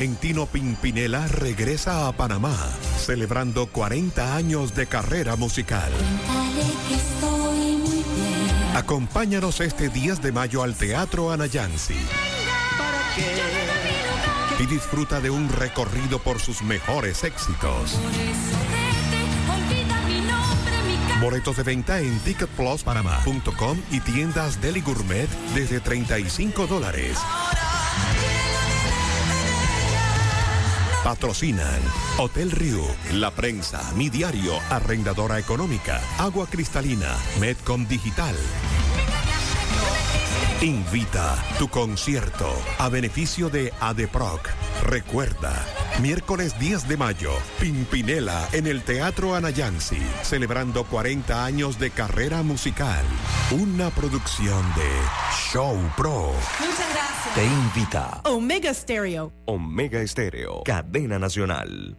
Argentino Pimpinela regresa a Panamá, celebrando 40 años de carrera musical. Acompáñanos este 10 de mayo al Teatro Anayansi. Y disfruta de un recorrido por sus mejores éxitos. Boletos de venta en ticketpluspanamá.com y tiendas Deli Gourmet desde 35 dólares. Patrocinan Hotel Rio, La Prensa, Mi Diario, Arrendadora Económica, Agua Cristalina, Medcom Digital. Invita tu concierto a beneficio de ADEPROC. Recuerda, miércoles 10 de mayo, Pimpinela en el Teatro Anayansi, celebrando 40 años de carrera musical. Una producción de Show Pro. Muchas gracias. Te invita Omega Stereo. Omega Estéreo, cadena nacional.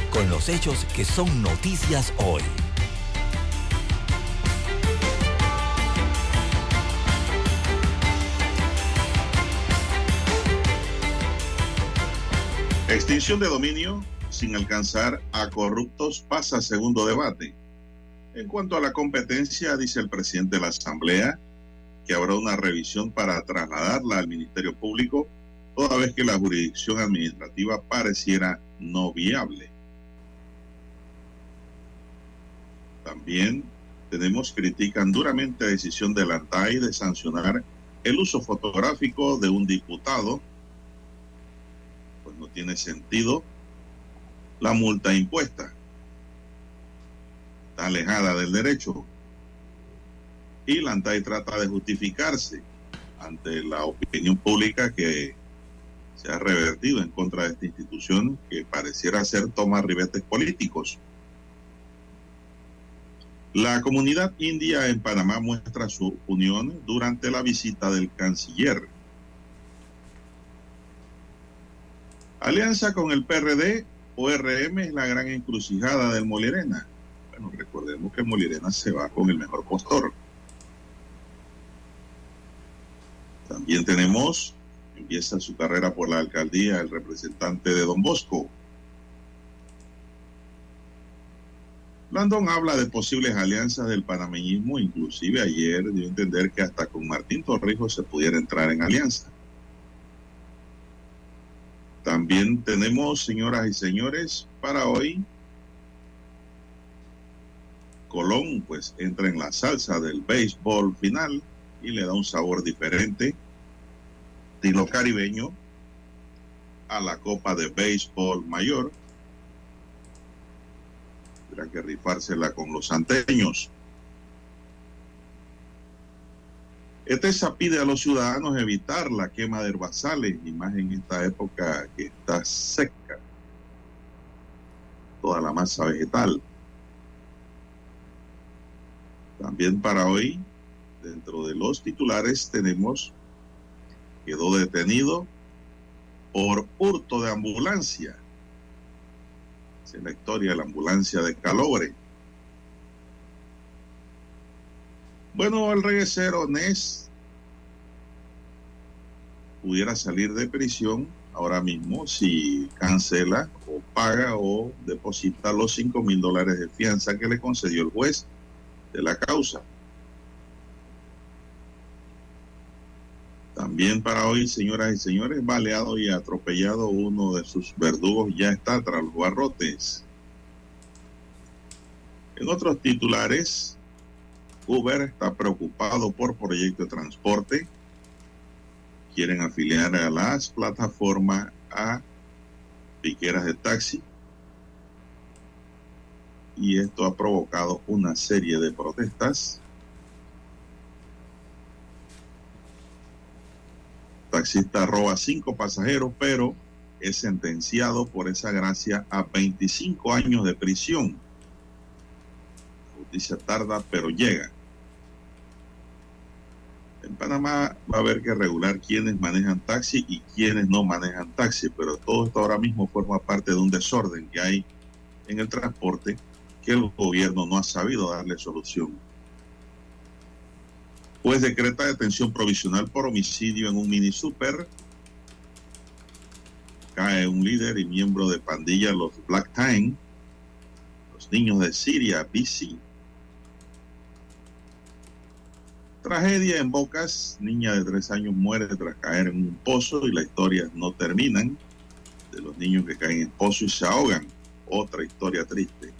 con los hechos que son noticias hoy. Extinción de dominio sin alcanzar a corruptos pasa segundo debate. En cuanto a la competencia, dice el presidente de la Asamblea que habrá una revisión para trasladarla al Ministerio Público, toda vez que la jurisdicción administrativa pareciera no viable. También tenemos critican duramente la decisión de la de sancionar el uso fotográfico de un diputado pues no tiene sentido la multa impuesta. Está alejada del derecho. Y la ANTAI trata de justificarse ante la opinión pública que se ha revertido en contra de esta institución que pareciera ser tomar ribetes políticos. La comunidad india en Panamá muestra su unión durante la visita del canciller. Alianza con el PRD o RM es la gran encrucijada del Molirena. Bueno, recordemos que Molirena se va con el mejor postor. También tenemos, empieza su carrera por la alcaldía, el representante de Don Bosco. Landon habla de posibles alianzas del panameñismo, inclusive ayer dio a entender que hasta con Martín Torrijos se pudiera entrar en alianza. También tenemos, señoras y señores, para hoy, Colón pues entra en la salsa del béisbol final y le da un sabor diferente, estilo caribeño, a la Copa de Béisbol Mayor. Tendrá que rifársela con los santeños. ETESA pide a los ciudadanos evitar la quema de herbazales, y más en esta época que está seca toda la masa vegetal. También para hoy, dentro de los titulares, tenemos quedó detenido por hurto de ambulancia. Esa es la historia de la ambulancia de Calobre. Bueno, el reguecero Nes pudiera salir de prisión ahora mismo si cancela o paga o deposita los 5 mil dólares de fianza que le concedió el juez de la causa. También para hoy, señoras y señores, baleado y atropellado uno de sus verdugos ya está tras los barrotes. En otros titulares, Uber está preocupado por proyecto de transporte. Quieren afiliar a las plataformas a piqueras de taxi. Y esto ha provocado una serie de protestas. Taxista roba cinco pasajeros, pero es sentenciado por esa gracia a 25 años de prisión. La justicia tarda, pero llega. En Panamá va a haber que regular quiénes manejan taxi y quiénes no manejan taxi, pero todo esto ahora mismo forma parte de un desorden que hay en el transporte que el gobierno no ha sabido darle solución. Pues decreta detención provisional por homicidio en un mini super. Cae un líder y miembro de pandilla, los Black Time, los niños de Siria, BC. Tragedia en Bocas, niña de tres años muere tras caer en un pozo y las historias no terminan de los niños que caen en pozo y se ahogan. Otra historia triste.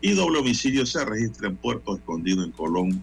Y doble homicidio se registra en Puerto Escondido en Colón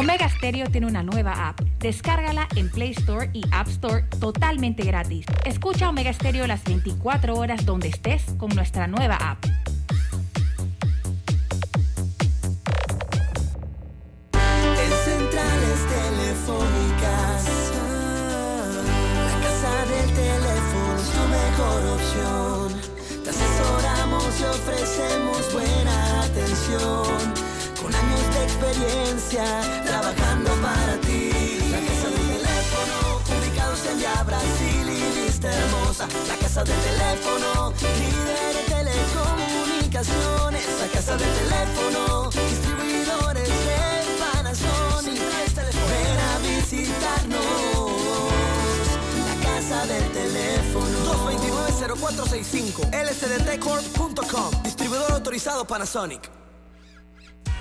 Omega Stereo tiene una nueva app. Descárgala en Play Store y App Store totalmente gratis. Escucha Omega Stereo las 24 horas donde estés con nuestra nueva app. En centrales telefónicas, la casa del teléfono es tu mejor opción. Te asesoramos y ofrecemos buena atención. Experiencia, trabajando para ti. La casa del teléfono, ubicados en Via Brasil y vista hermosa. La casa del teléfono, líder de telecomunicaciones. La casa del teléfono, distribuidores de Panasonic. Ven a visitarnos. La casa del teléfono. 229-0465 lsdtcorp.com Distribuidor autorizado Panasonic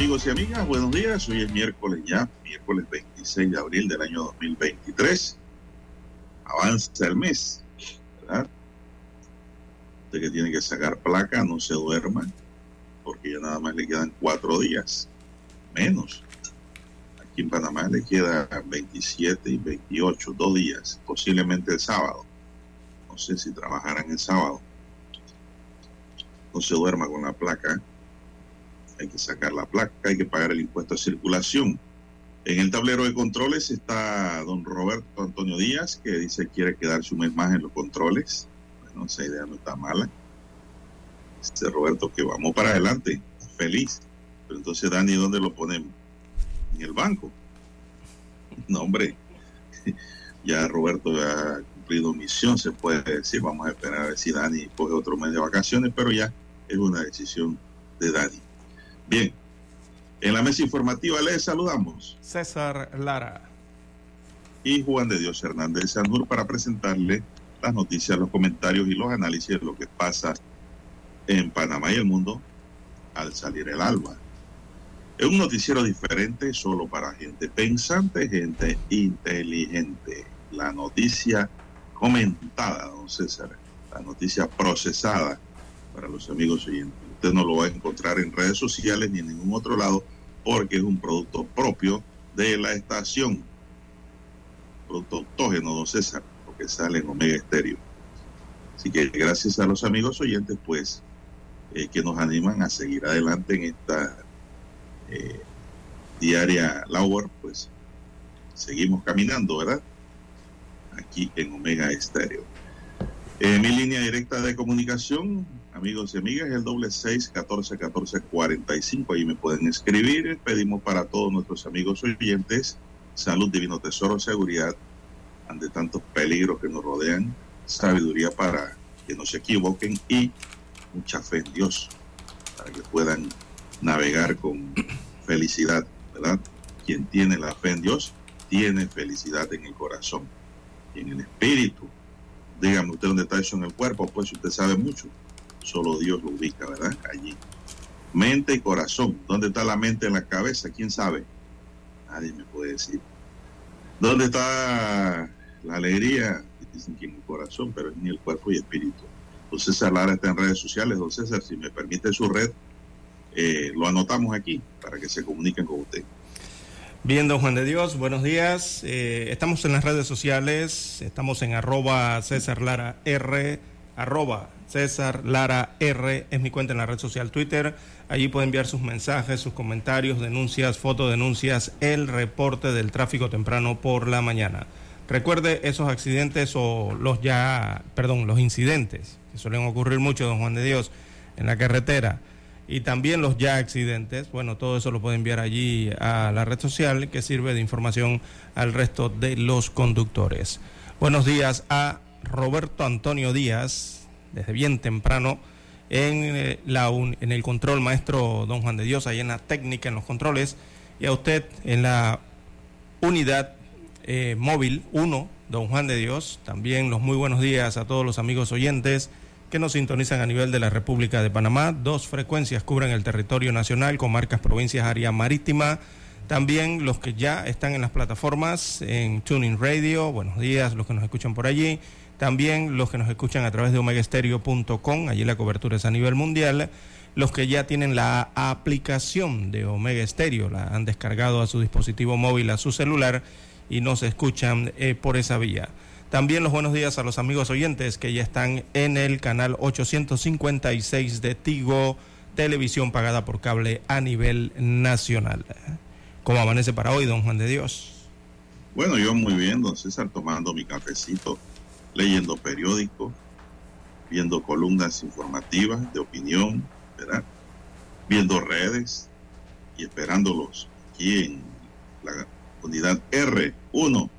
Amigos y amigas, buenos días. Hoy es miércoles ya, miércoles 26 de abril del año 2023. Avanza el mes, ¿verdad? Usted que tiene que sacar placa, no se duerma, porque ya nada más le quedan cuatro días, menos. Aquí en Panamá le queda 27 y 28, dos días, posiblemente el sábado. No sé si trabajarán el sábado. No se duerma con la placa hay que sacar la placa, hay que pagar el impuesto de circulación. En el tablero de controles está don Roberto Antonio Díaz, que dice que quiere quedarse un mes más en los controles. Bueno, esa idea no está mala. Dice Roberto que vamos para adelante, feliz. Pero entonces, Dani, ¿dónde lo ponemos? En el banco. No, hombre, ya Roberto ha cumplido misión, se puede decir. Vamos a esperar a ver si Dani coge otro mes de vacaciones, pero ya es una decisión de Dani. Bien, en la mesa informativa les saludamos. César Lara. Y Juan de Dios Hernández Sanur para presentarle las noticias, los comentarios y los análisis de lo que pasa en Panamá y el mundo al salir el alba. Es un noticiero diferente solo para gente pensante, gente inteligente. La noticia comentada, don César, la noticia procesada para los amigos oyentes. Usted no lo va a encontrar en redes sociales ni en ningún otro lado porque es un producto propio de la estación. Producto autógeno, don César, porque sale en Omega Estéreo. Así que gracias a los amigos oyentes, pues, eh, que nos animan a seguir adelante en esta eh, diaria labor, pues, seguimos caminando, ¿verdad? Aquí en Omega Estéreo. Eh, mi línea directa de comunicación, amigos y amigas, el doble seis catorce catorce cuarenta y cinco. Ahí me pueden escribir. Pedimos para todos nuestros amigos oyentes salud, divino tesoro, seguridad ante tantos peligros que nos rodean, sabiduría para que no se equivoquen y mucha fe en Dios para que puedan navegar con felicidad, ¿verdad? Quien tiene la fe en Dios tiene felicidad en el corazón y en el espíritu. Dígame usted dónde está eso en el cuerpo, pues usted sabe mucho. Solo Dios lo ubica, ¿verdad? Allí. Mente y corazón. ¿Dónde está la mente en la cabeza? ¿Quién sabe? Nadie me puede decir. ¿Dónde está la alegría? Dicen que en el corazón, pero en el cuerpo y espíritu. Don César Lara está en redes sociales. Don César, si me permite su red, eh, lo anotamos aquí para que se comuniquen con usted. Bien, don Juan de Dios, buenos días. Eh, estamos en las redes sociales, estamos en arroba César Lara R, arroba César Lara R, es mi cuenta en la red social Twitter. Allí puede enviar sus mensajes, sus comentarios, denuncias, fotodenuncias, el reporte del tráfico temprano por la mañana. Recuerde esos accidentes o los ya, perdón, los incidentes que suelen ocurrir mucho, don Juan de Dios, en la carretera y también los ya accidentes. Bueno, todo eso lo puede enviar allí a la red social que sirve de información al resto de los conductores. Buenos días a Roberto Antonio Díaz, desde bien temprano, en, eh, la en el control maestro Don Juan de Dios, ahí en la técnica, en los controles, y a usted en la unidad eh, móvil 1, Don Juan de Dios. También los muy buenos días a todos los amigos oyentes que nos sintonizan a nivel de la República de Panamá. Dos frecuencias cubren el territorio nacional, comarcas, provincias, área marítima. También los que ya están en las plataformas, en Tuning Radio, buenos días, los que nos escuchan por allí. También los que nos escuchan a través de omegaestereo.com, allí la cobertura es a nivel mundial. Los que ya tienen la aplicación de Omega Stereo, la han descargado a su dispositivo móvil, a su celular y nos escuchan eh, por esa vía. También los buenos días a los amigos oyentes que ya están en el canal 856 de Tigo, televisión pagada por cable a nivel nacional. ¿Cómo amanece para hoy, don Juan de Dios? Bueno, yo muy bien, don César, tomando mi cafecito, leyendo periódicos, viendo columnas informativas de opinión, ¿verdad? Viendo redes y esperándolos aquí en la unidad R1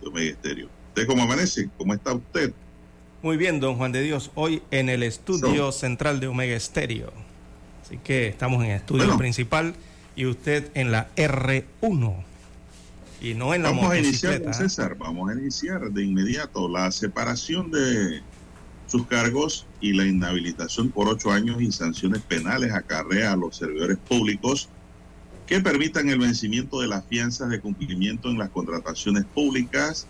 de Omega Estéreo cómo amanece? ¿Cómo está usted? Muy bien, don Juan de Dios. Hoy en el estudio central de Omega Estéreo. Así que estamos en el estudio principal y usted en la R1. Y no en la Vamos a iniciar, César, vamos a iniciar de inmediato la separación de sus cargos y la inhabilitación por ocho años y sanciones penales acarrea a los servidores públicos que permitan el vencimiento de las fianzas de cumplimiento en las contrataciones públicas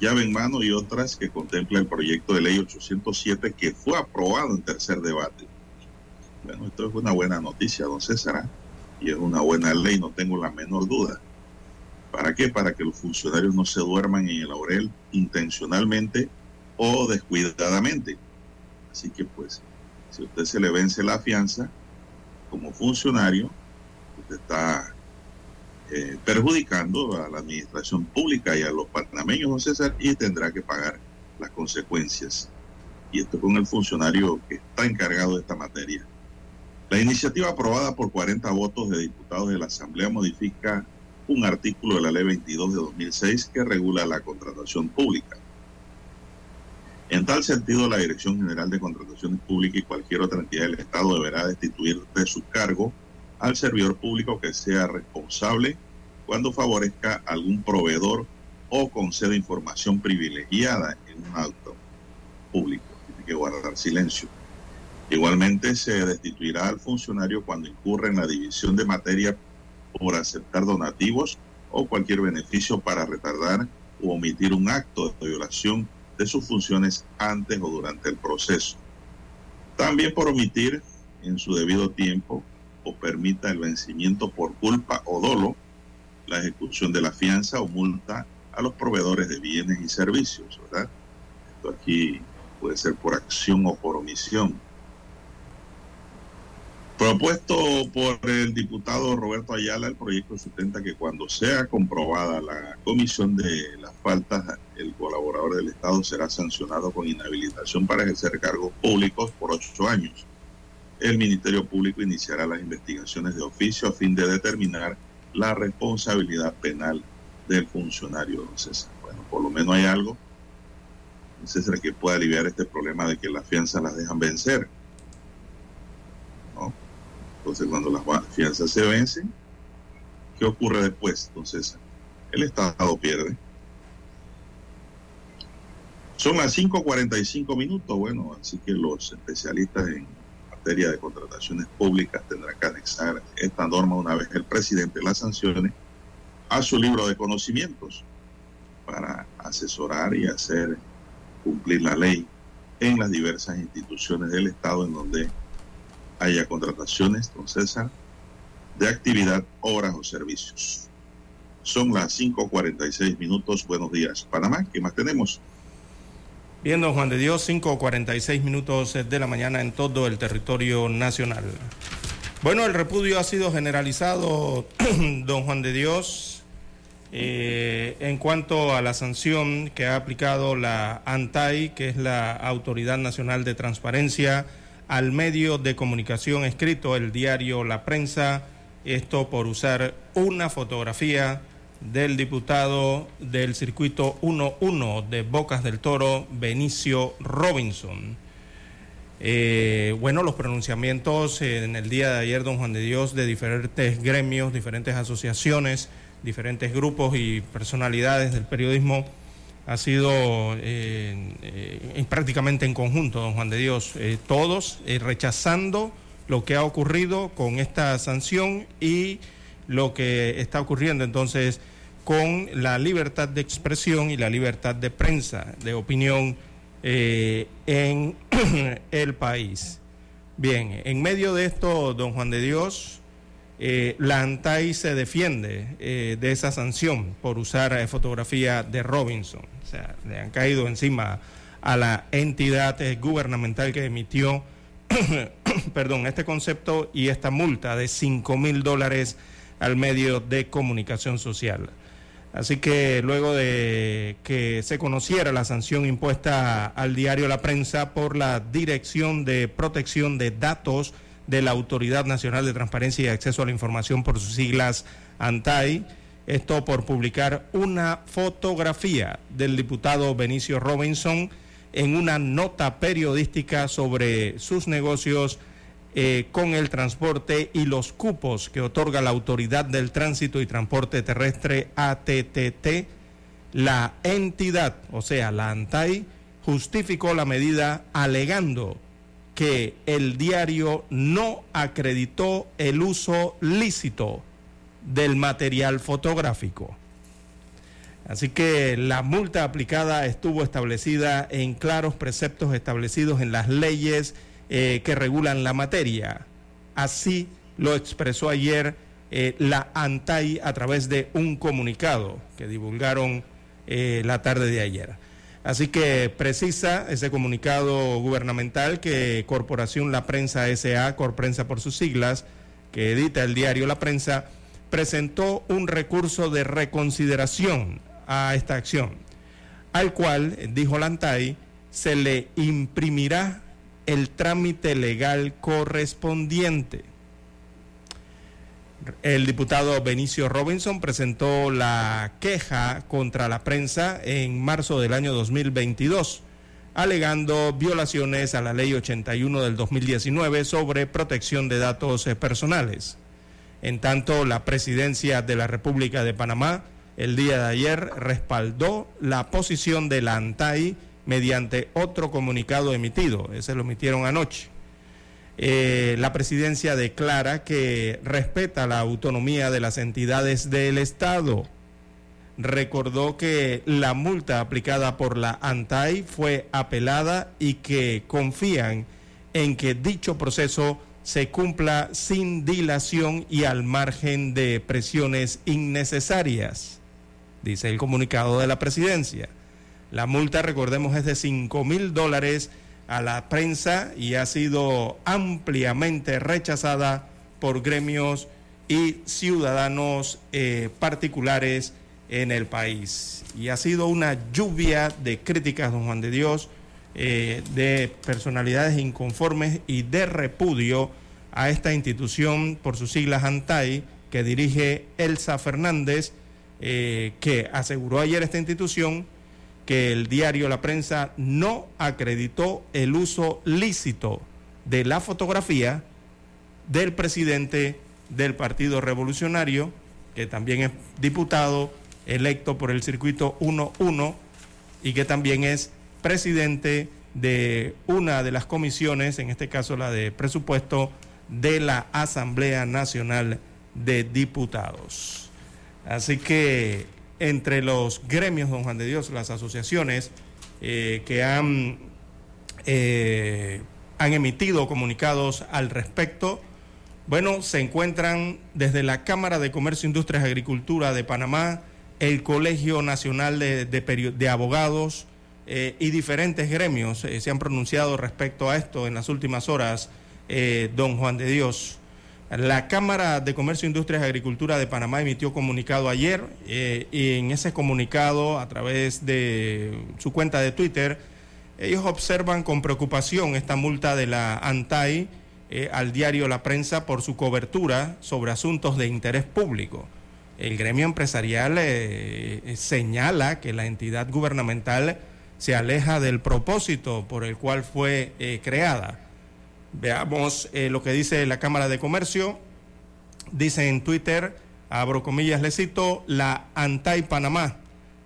llave en mano y otras que contempla el proyecto de ley 807 que fue aprobado en tercer debate. Bueno, esto es una buena noticia, don César, ¿ah? y es una buena ley, no tengo la menor duda. ¿Para qué? Para que los funcionarios no se duerman en el laurel intencionalmente o descuidadamente. Así que pues, si usted se le vence la fianza como funcionario, usted está eh, perjudicando a la administración pública y a los panameños, don César, y tendrá que pagar las consecuencias. Y esto con el funcionario que está encargado de esta materia. La iniciativa aprobada por 40 votos de diputados de la Asamblea modifica un artículo de la Ley 22 de 2006 que regula la contratación pública. En tal sentido, la Dirección General de Contrataciones Públicas y cualquier otra entidad del Estado deberá destituir de su cargo al servidor público que sea responsable cuando favorezca algún proveedor o conceda información privilegiada en un acto público. Tiene que guardar silencio. Igualmente se destituirá al funcionario cuando incurra en la división de materia por aceptar donativos o cualquier beneficio para retardar o omitir un acto de violación de sus funciones antes o durante el proceso. También por omitir en su debido tiempo o permita el vencimiento por culpa o dolo, la ejecución de la fianza o multa a los proveedores de bienes y servicios, ¿verdad? Esto aquí puede ser por acción o por omisión. Propuesto por el diputado Roberto Ayala, el proyecto sustenta que cuando sea comprobada la comisión de las faltas, el colaborador del Estado será sancionado con inhabilitación para ejercer cargos públicos por ocho años. El Ministerio Público iniciará las investigaciones de oficio a fin de determinar la responsabilidad penal del funcionario, don César. Bueno, por lo menos hay algo, César, que pueda aliviar este problema de que las fianzas las dejan vencer. Entonces, cuando las fianzas se vencen, ¿qué ocurre después? Entonces, el Estado pierde. Son las 5.45 minutos, bueno, así que los especialistas en materia de contrataciones públicas tendrán que anexar esta norma una vez el presidente las sancione a su libro de conocimientos para asesorar y hacer cumplir la ley en las diversas instituciones del Estado en donde haya contrataciones, don César, de actividad, obras o servicios. Son las 5.46 minutos. Buenos días, Panamá. ¿Qué más tenemos? Bien, don Juan de Dios, 5.46 minutos de la mañana en todo el territorio nacional. Bueno, el repudio ha sido generalizado, don Juan de Dios, eh, en cuanto a la sanción que ha aplicado la ANTAI, que es la Autoridad Nacional de Transparencia, al medio de comunicación escrito, el diario La Prensa, esto por usar una fotografía del diputado del circuito 1-1 de Bocas del Toro, Benicio Robinson. Eh, bueno, los pronunciamientos en el día de ayer, don Juan de Dios, de diferentes gremios, diferentes asociaciones, diferentes grupos y personalidades del periodismo ha sido eh, eh, prácticamente en conjunto, don Juan de Dios, eh, todos rechazando lo que ha ocurrido con esta sanción y lo que está ocurriendo entonces con la libertad de expresión y la libertad de prensa, de opinión en el país. Bien, en medio de esto, don Juan de Dios, eh, la ANTAI se defiende eh, de esa sanción por usar eh, fotografía de Robinson. Sea, le han caído encima a la entidad gubernamental que emitió, perdón, este concepto y esta multa de 5 mil dólares al medio de comunicación social. Así que luego de que se conociera la sanción impuesta al diario La Prensa por la Dirección de Protección de Datos, de la Autoridad Nacional de Transparencia y Acceso a la Información por sus siglas ANTAI. Esto por publicar una fotografía del diputado Benicio Robinson en una nota periodística sobre sus negocios eh, con el transporte y los cupos que otorga la Autoridad del Tránsito y Transporte Terrestre ATTT. La entidad, o sea, la ANTAI, justificó la medida alegando que el diario no acreditó el uso lícito del material fotográfico. Así que la multa aplicada estuvo establecida en claros preceptos establecidos en las leyes eh, que regulan la materia. Así lo expresó ayer eh, la ANTAI a través de un comunicado que divulgaron eh, la tarde de ayer. Así que precisa ese comunicado gubernamental que Corporación La Prensa SA, Corprensa por sus siglas, que edita el diario La Prensa, presentó un recurso de reconsideración a esta acción, al cual, dijo Lantay, se le imprimirá el trámite legal correspondiente. El diputado Benicio Robinson presentó la queja contra la prensa en marzo del año 2022, alegando violaciones a la Ley 81 del 2019 sobre protección de datos personales. En tanto, la presidencia de la República de Panamá el día de ayer respaldó la posición de la ANTAI mediante otro comunicado emitido. Ese lo emitieron anoche. Eh, la presidencia declara que respeta la autonomía de las entidades del Estado. Recordó que la multa aplicada por la ANTAI fue apelada y que confían en que dicho proceso se cumpla sin dilación y al margen de presiones innecesarias, dice el comunicado de la presidencia. La multa, recordemos, es de 5 mil dólares a la prensa y ha sido ampliamente rechazada por gremios y ciudadanos eh, particulares en el país. Y ha sido una lluvia de críticas, don Juan de Dios, eh, de personalidades inconformes y de repudio a esta institución por sus siglas ANTAI que dirige Elsa Fernández, eh, que aseguró ayer esta institución que el diario La Prensa no acreditó el uso lícito de la fotografía del presidente del Partido Revolucionario, que también es diputado electo por el circuito 1-1 y que también es presidente de una de las comisiones, en este caso la de presupuesto, de la Asamblea Nacional de Diputados. Así que entre los gremios, don Juan de Dios, las asociaciones eh, que han, eh, han emitido comunicados al respecto, bueno, se encuentran desde la Cámara de Comercio, Industrias y Agricultura de Panamá, el Colegio Nacional de, Abogados eh, y diferentes gremios se han pronunciado respecto a esto en las últimas horas, don Juan de Dios. La Cámara de Comercio, Industrias y Agricultura de Panamá emitió comunicado ayer eh, y en ese comunicado, a través de su cuenta de Twitter, ellos observan con preocupación esta multa de la ANTAI eh, al diario La Prensa por su cobertura sobre asuntos de interés público. El gremio empresarial eh, señala que la entidad gubernamental se aleja del propósito por el cual fue creada Veamos eh, lo que dice la Cámara de Comercio. Dice en Twitter, abro comillas, le cito, la Antai Panamá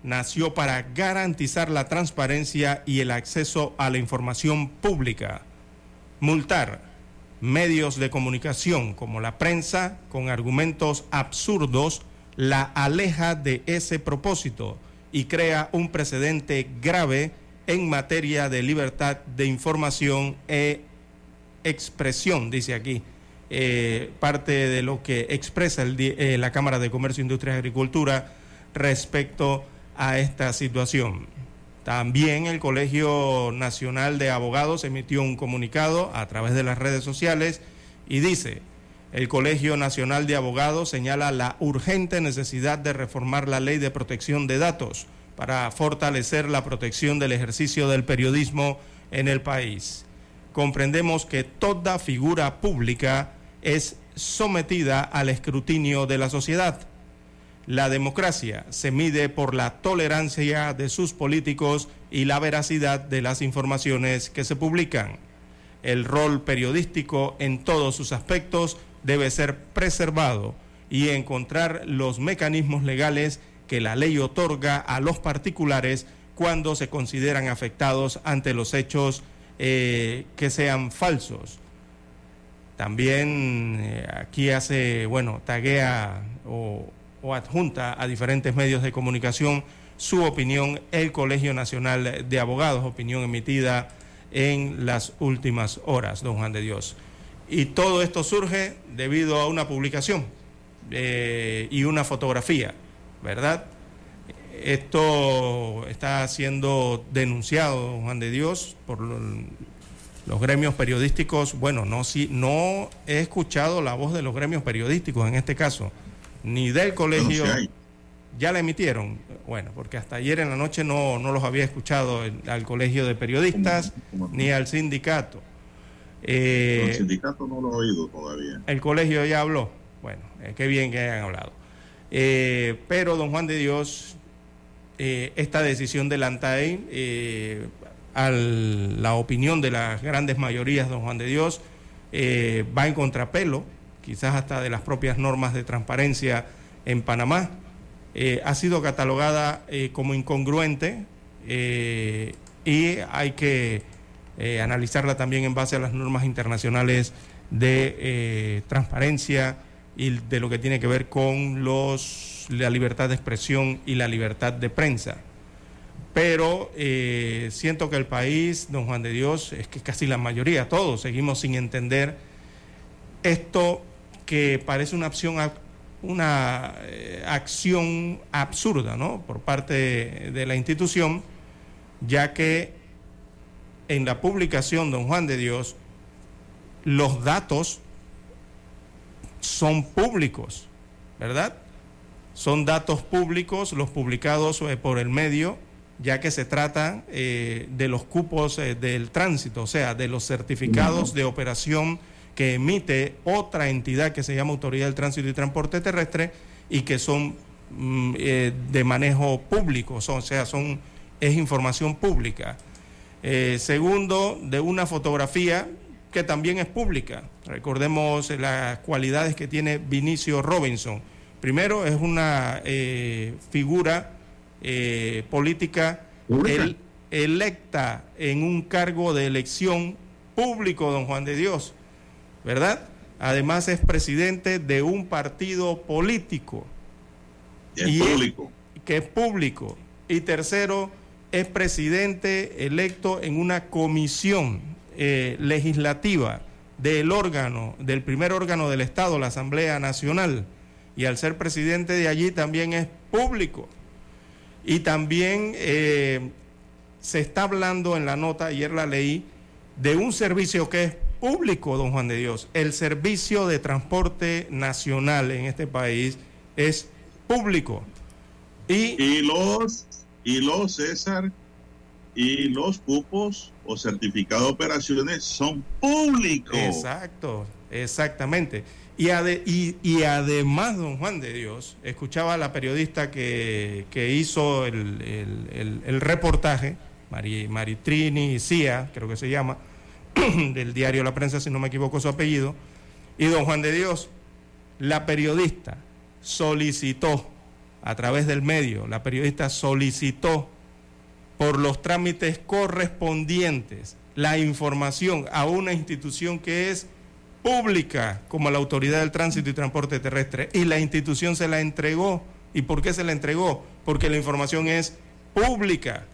nació para garantizar la transparencia y el acceso a la información pública. Multar medios de comunicación como la prensa con argumentos absurdos la aleja de ese propósito y crea un precedente grave en materia de libertad de información e expresión, dice aquí, eh, parte de lo que expresa eh, la Cámara de Comercio, Industria y Agricultura respecto a esta situación. También el Colegio Nacional de Abogados emitió un comunicado a través de las redes sociales y dice, el Colegio Nacional de Abogados señala la urgente necesidad de reformar la ley de protección de datos para fortalecer la protección del ejercicio del periodismo en el país comprendemos que toda figura pública es sometida al escrutinio de la sociedad. La democracia se mide por la tolerancia de sus políticos y la veracidad de las informaciones que se publican. El rol periodístico en todos sus aspectos debe ser preservado y encontrar los mecanismos legales que la ley otorga a los particulares cuando se consideran afectados ante los hechos eh, que sean falsos. También eh, aquí hace, bueno, taguea o, adjunta a diferentes medios de comunicación su opinión el Colegio Nacional de Abogados, opinión emitida en las últimas horas, don Juan de Dios. Y todo esto surge debido a una publicación eh, y una fotografía, ¿verdad? Esto está siendo denunciado, Juan de Dios, por los gremios periodísticos. Bueno, no, si, no he escuchado la voz de los gremios periodísticos en este caso, ni del colegio. ya la emitieron. Bueno, porque hasta ayer en la noche no, los había escuchado al colegio de periodistas ni al sindicato. El sindicato no lo ha oído todavía. El colegio ya habló. Bueno, eh, qué bien que hayan hablado. Eh, pero don Juan de Dios, eh, esta decisión del ANTAE, eh, a la opinión de las grandes mayorías, don Juan de Dios, eh, va en contrapelo, quizás hasta de las propias normas de transparencia en Panamá. ha sido catalogada como incongruente y hay que analizarla también en base a las normas internacionales de transparencia y de lo que tiene que ver con los la libertad de expresión y la libertad de prensa. Pero eh, siento que el país, don Juan de Dios, es que casi la mayoría, todos, seguimos sin entender esto que parece una opción, una eh, acción absurda, ¿no? Por parte de la institución, ya que en la publicación, don Juan de Dios, los datos son públicos, ¿verdad? Son datos públicos los publicados eh, por el medio, ya que se trata eh, de los cupos eh, del tránsito, o sea, de los certificados de operación que emite otra entidad que se llama Autoridad del Tránsito y Transporte Terrestre y que son mm, de manejo público, o sea, son, es información pública. Segundo, de una fotografía que también es pública. Recordemos las cualidades que tiene Vinicio Robinson. Primero, es una eh, figura eh, política electa en un cargo de elección público, don Juan de Dios, ¿verdad? Además es presidente de un partido político. Y es público. Que es público. Y tercero, es presidente electo en una comisión eh, legislativa del órgano, del primer órgano del Estado, la Asamblea Nacional, y al ser presidente de allí también es público. Y también eh, se está hablando en la nota, ayer la leí, de un servicio que es público, don Juan de Dios. El servicio de transporte nacional en este país es público. Y, y los, y los, César, y los cupos o certificados de operaciones son públicos. Exacto, exactamente. Y, y, además, don Juan de Dios, escuchaba a la periodista que, hizo el, reportaje, Maritrini Cía, creo que se llama, del diario La Prensa, si no me equivoco su apellido, y don Juan de Dios, la periodista solicitó, a través del medio, la periodista solicitó por los trámites correspondientes la información a una institución que es pública como la Autoridad del Tránsito y Transporte Terrestre y la institución se la entregó. ¿Y por qué se la entregó? Porque la información es pública,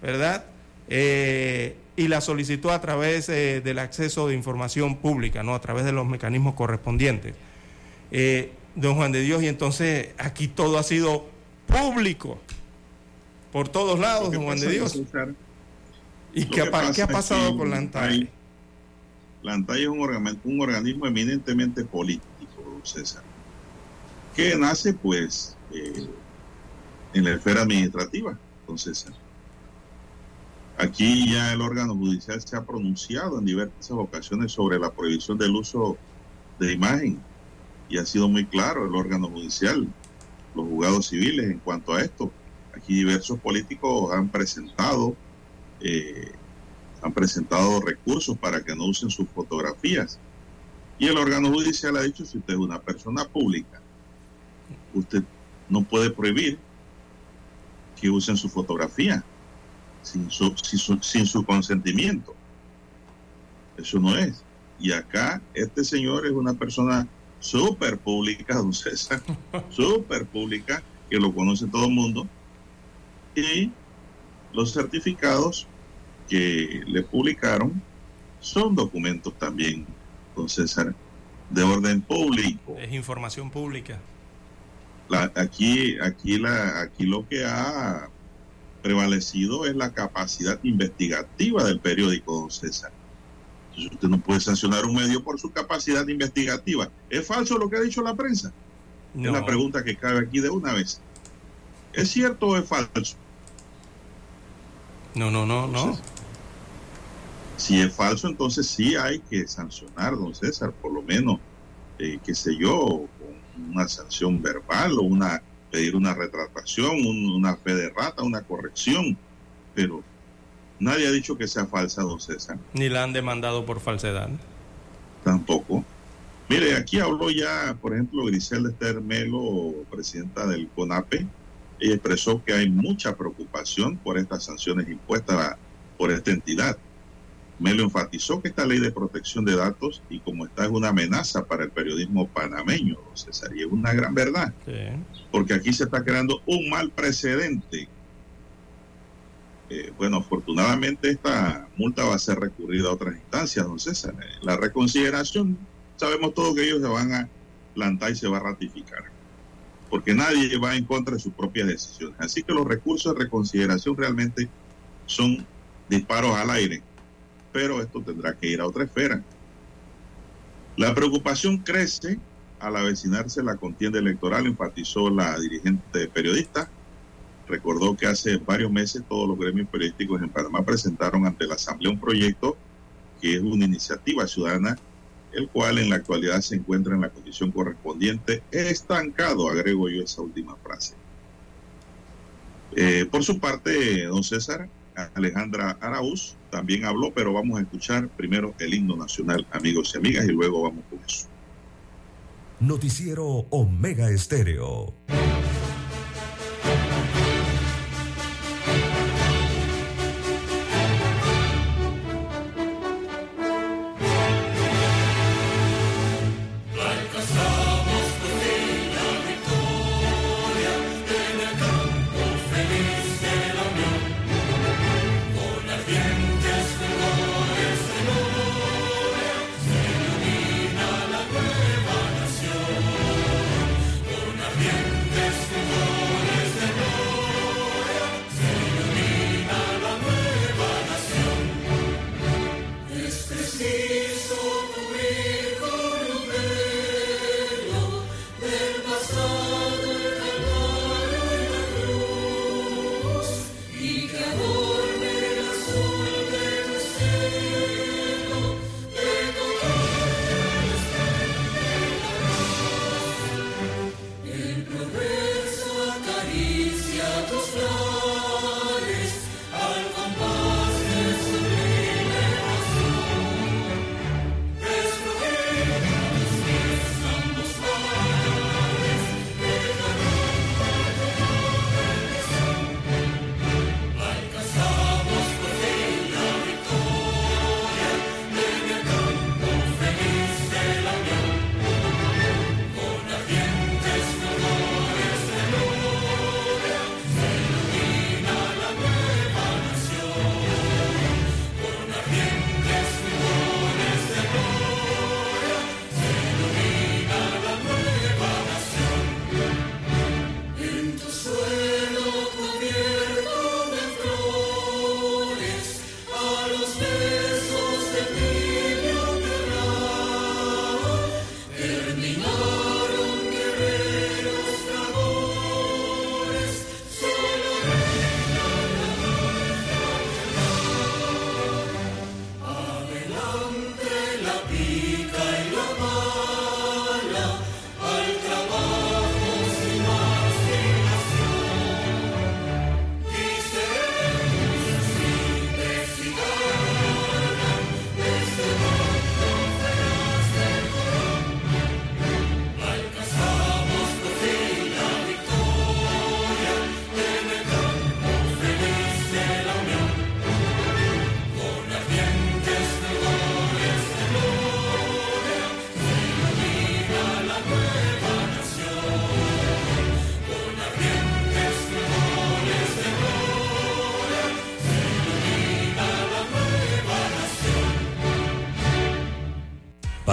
¿verdad? Eh, y la solicitó a través eh, del acceso de información pública, ¿no? A través de los mecanismos correspondientes. Eh, don Juan de Dios, y entonces aquí todo ha sido público por todos lados, don Juan de Dios. ¿Y qué, ha pasado con la ANTAI? La ANTAI es un, organismo, eminentemente político, César, que nace pues eh, en la esfera administrativa, don César. Aquí ya el órgano judicial se ha pronunciado en diversas ocasiones sobre la prohibición del uso de imagen y ha sido muy claro el órgano judicial, los juzgados civiles en cuanto a esto Aquí diversos políticos han presentado, eh, han presentado recursos para que no usen sus fotografías. Y el órgano judicial ha dicho, si usted es una persona pública, usted no puede prohibir que usen su fotografía sin su, sin su, consentimiento. Eso no es. Y acá este señor es una persona súper pública, don César, súper pública, que lo conoce todo el mundo, y los certificados que le publicaron son documentos también, don César, de orden público. Es información pública. aquí, aquí, la, aquí lo que ha prevalecido es la capacidad investigativa del periódico, don César. Entonces usted no puede sancionar un medio por su capacidad investigativa. ¿Es falso lo que ha dicho la prensa? Es la pregunta que cabe aquí de una vez. ¿Es cierto o es falso? No, no, no, no. Si es falso, entonces sí hay que sancionar, don César, por lo menos, eh, qué sé yo, una sanción verbal o una pedir una retratación, una fe de rata, una corrección, pero nadie ha dicho que sea falsa, don César. Ni la han demandado por falsedad. Tampoco. Mire, aquí habló ya, por ejemplo, Griselda Esther Melo, presidenta del CONAPE, ella expresó que hay mucha preocupación por estas sanciones impuestas por esta entidad. Melo enfatizó que esta ley de protección de datos y como está es una amenaza para el periodismo panameño, César, y es una gran verdad, porque aquí se está creando un mal precedente. Eh, bueno, afortunadamente esta multa va a ser recurrida a otras instancias, don César. La reconsideración, sabemos todos que ellos se van a plantar y se va a ratificar porque nadie va en contra de sus propias decisiones. Así que los recursos de reconsideración realmente son disparos al aire pero esto tendrá que ir a otra esfera. La preocupación crece al avecinarse la contienda electoral, enfatizó la dirigente periodista. Recordó que hace varios meses todos los gremios periodísticos en Panamá presentaron ante la Asamblea un proyecto que es una iniciativa ciudadana, el cual en la actualidad se encuentra en la condición correspondiente estancado, agrego yo esa última frase. Eh, por su parte, don César, Alejandra Araúz también habló, pero vamos a escuchar primero el himno nacional, amigos y amigas, y luego vamos con eso. Noticiero Omega Estéreo.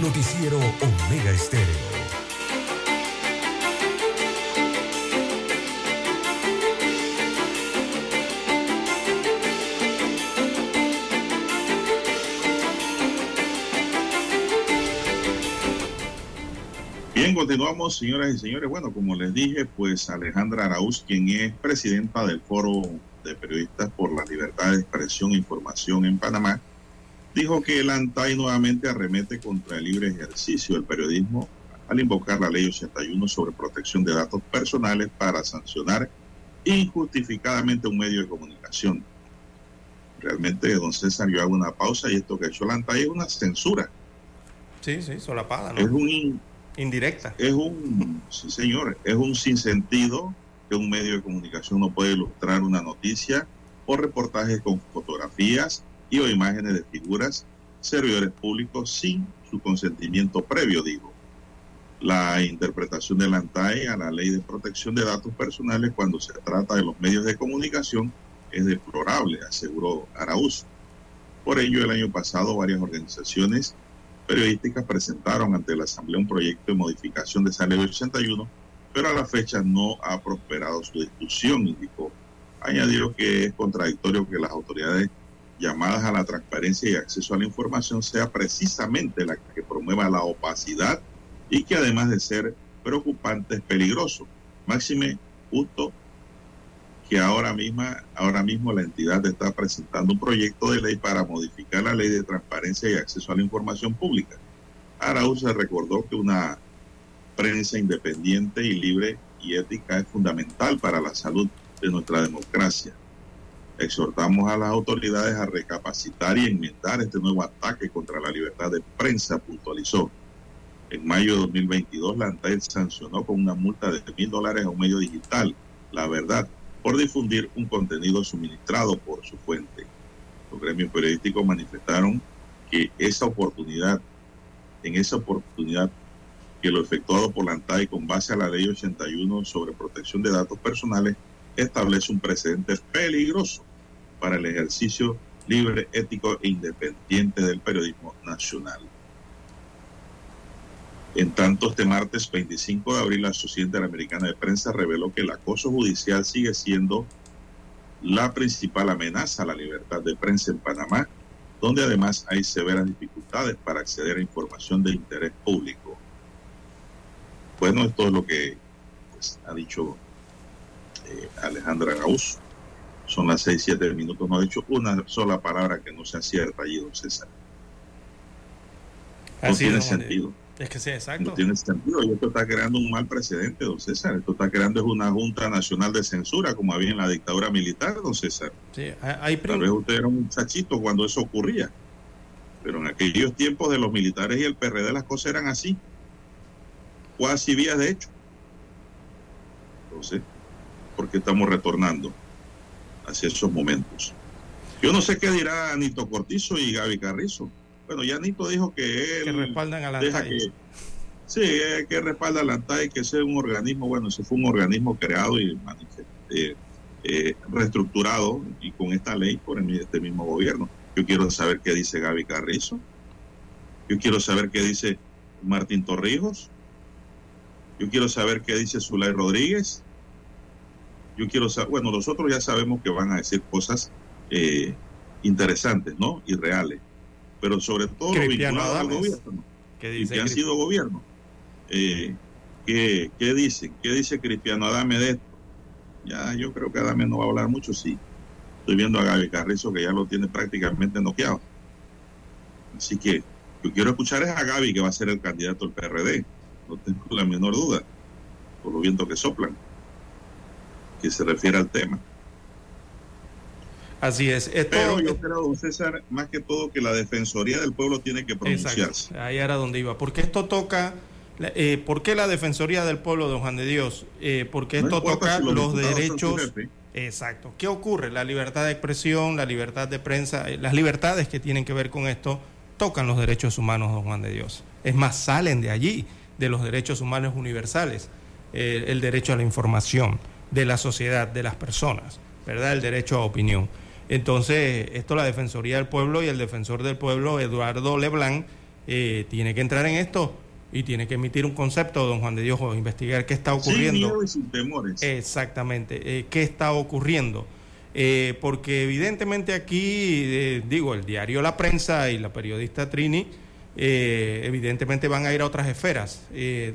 Noticiero Omega Estéreo. Bien, continuamos, señoras y señores. Bueno, como les dije, pues Alejandra Araúz, quien es presidenta del Foro de Periodistas por la Libertad de Expresión e Información en Panamá, dijo que el ANTAI nuevamente arremete contra el libre ejercicio del periodismo al invocar la ley 81 sobre protección de datos personales para sancionar injustificadamente un medio de comunicación. Realmente, don César, yo hago una pausa y esto que ha hecho el ANTAI es una censura. Sí, sí, solapada, ¿no? Es un... Indirecta. Es un, sí señor, es un sinsentido que un medio de comunicación no puede ilustrar una noticia o reportajes con fotografías y o imágenes de figuras, servidores públicos sin su consentimiento previo, dijo. La interpretación del ANTAE a la ley de protección de datos personales cuando se trata de los medios de comunicación es deplorable, aseguró Araúz. Por ello, el año pasado varias organizaciones periodísticas presentaron ante la Asamblea un proyecto de modificación de esa ley 81, pero a la fecha no ha prosperado su discusión, indicó. Añadió que es contradictorio que las autoridades llamadas a la transparencia y acceso a la información sea precisamente la que promueva la opacidad y que además de ser preocupante es peligroso. Máxime justo que ahora, misma, ahora mismo la entidad está presentando un proyecto de ley para modificar la ley de transparencia y acceso a la información pública. Araúz se recordó que una prensa independiente y libre y ética es fundamental para la salud de nuestra democracia. Exhortamos a las autoridades a recapacitar y enmendar este nuevo ataque contra la libertad de prensa, puntualizó. En mayo de 2022, la ANTAED sancionó con una multa de mil dólares a un medio digital, La Verdad, por difundir un contenido suministrado por su fuente. Los gremios periodísticos manifestaron que esa oportunidad, en esa oportunidad que lo efectuado por la ANTAI con base a la ley 81 sobre protección de datos personales establece un precedente peligroso para el ejercicio libre, ético e independiente del periodismo nacional. En tanto, este martes 25 de abril, la Sociedad Interamericana de Prensa reveló que el acoso judicial sigue siendo la principal amenaza a la libertad de prensa en Panamá, donde además hay severas dificultades para acceder a información de interés público. Bueno, esto es lo que pues, ha dicho eh, Alejandra Gaúz. Son las seis, siete minutos. No ha dicho una sola palabra que no sea cierta allí, don César. No Así tiene es, sentido. Es que sí, exacto. No tiene sentido. Y esto está creando un mal precedente, don César. Esto está creando es una Junta Nacional de Censura, como había en la dictadura militar, don César. Sí, hay Tal vez usted era un muchachito cuando eso ocurría. Pero en aquellos tiempos de los militares y el PRD las cosas eran así. Cuasi vías de hecho. Entonces, ¿por qué estamos retornando hacia esos momentos? Yo no sé qué dirá Nito Cortizo y Gaby Carrizo. Bueno, ya Nito dijo que él que respaldan a la deja que sí eh, que respalda la ANTAI que ese es un organismo bueno ese fue un organismo creado y eh, eh, reestructurado y con esta ley por el- este mismo gobierno. Yo quiero saber qué dice Gaby Carrizo. Yo quiero saber qué dice Martín Torrijos. Yo quiero saber qué dice Zulay Rodríguez yo quiero saber bueno nosotros ya sabemos que van a decir cosas eh, interesantes no y reales pero sobre todo lo Cristiano vinculado al gobierno que y dice que han sido gobierno. Eh, ¿qué, ¿Qué dicen? ¿Qué dice Cristiano Adame de esto? Ya yo creo que Adame no va a hablar mucho, sí. Estoy viendo a Gaby Carrizo que ya lo tiene prácticamente noqueado. Así que yo quiero escuchar es a Gaby que va a ser el candidato del PRD. No tengo la menor duda, por los vientos que soplan, que se refiere al tema. Así es. Esto, Pero yo creo, don César, más que todo que la Defensoría del Pueblo tiene que pronunciarse. Exacto, ahí era donde iba. Porque esto toca, eh, ¿por qué la Defensoría del Pueblo, don Juan de Dios? Eh, porque esto toca si los, derechos. Exacto. ¿Qué ocurre? La libertad de expresión, la libertad de prensa, eh, las libertades que tienen que ver con esto, tocan los derechos humanos, don Juan de Dios. Es más, salen de allí, de los derechos humanos universales, eh, el derecho a la información de la sociedad, de las personas, ¿verdad? El derecho a opinión. Entonces, esto la Defensoría del Pueblo y el defensor del pueblo, Eduardo Leblanc, eh, tiene que entrar en esto y tiene que emitir un concepto, don Juan de Dios, o investigar qué está Sin ocurriendo. miedo y sin temores. Exactamente. Eh, ¿Qué está ocurriendo? Eh, porque evidentemente aquí, eh, digo, el diario La Prensa y la periodista Trini, evidentemente van a ir a otras esferas,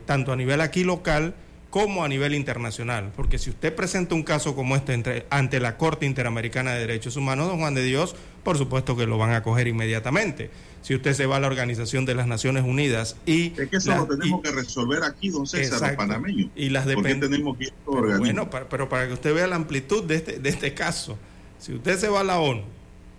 tanto a nivel aquí local como a nivel internacional. Porque si usted presenta un caso como este entre, ante la Corte Interamericana de Derechos Humanos, don Juan de Dios, por supuesto que lo van a coger inmediatamente. Si usted se va a la Organización de las Naciones Unidas y... Es que eso lo tenemos que resolver aquí, don César, Exacto. panameño. Y las ¿Por qué depend- tenemos que ir Pero bueno, pero para que usted vea la amplitud de este, de este caso, si usted se va a la ONU,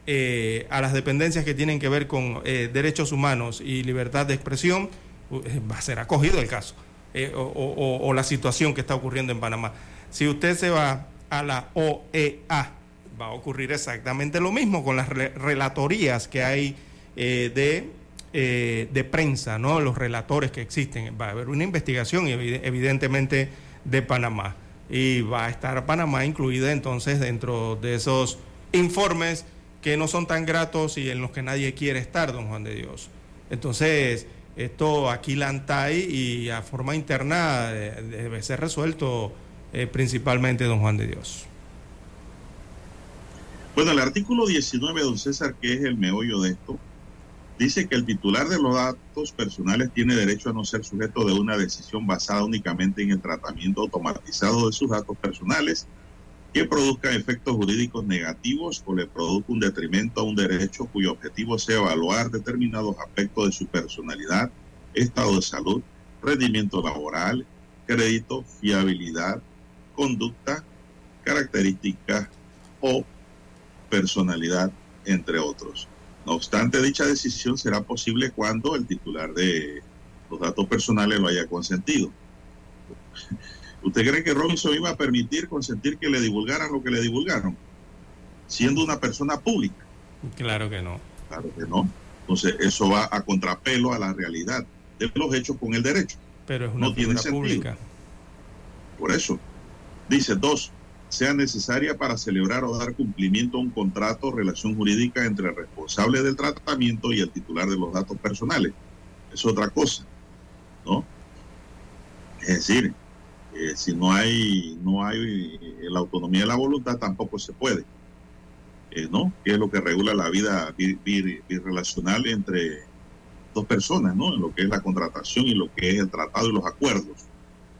eh, a las dependencias que tienen que ver con eh, derechos humanos y libertad de expresión, eh, va a ser acogido el caso eh, o, la situación que está ocurriendo en Panamá. Si usted se va a la OEA, va a ocurrir exactamente lo mismo con las re- relatorías que hay eh, de, eh, de prensa, ¿no? los relatores que existen. Va a haber una investigación evi- evidentemente de Panamá y va a estar Panamá incluida entonces dentro de esos informes que no son tan gratos y en los que nadie quiere estar, don Juan de Dios. Entonces, esto aquí la ANTAI y a forma interna debe ser resuelto eh, principalmente, don Juan de Dios. Bueno, el artículo 19, don César, que es el meollo de esto, dice que el titular de los datos personales tiene derecho a no ser sujeto de una decisión basada únicamente en el tratamiento automatizado de sus datos personales que produzca efectos jurídicos negativos o le produzca un detrimento a un derecho cuyo objetivo sea evaluar determinados aspectos de su personalidad, estado de salud, rendimiento laboral, crédito, fiabilidad, conducta, características o personalidad, entre otros. No obstante, dicha decisión será posible cuando el titular de los datos personales lo haya consentido. ¿Usted cree que Robinson iba a permitir consentir que le divulgaran lo que le divulgaron? Siendo una persona pública. Claro que no. Claro que no. Entonces, eso va a contrapelo a la realidad de los hechos con el derecho. Pero es una No tiene sentido. pública. Por eso, dice dos, sea necesaria para celebrar o dar cumplimiento a un contrato o relación jurídica entre el responsable del tratamiento y el titular de los datos personales. Es otra cosa, ¿no? Es decir, eh, si no hay, no hay eh, la autonomía de la voluntad, tampoco se puede, eh, ¿no? Que es lo que regula la vida bi- bi- birrelacional entre dos personas, ¿no? En lo que es la contratación y lo que es el tratado y los acuerdos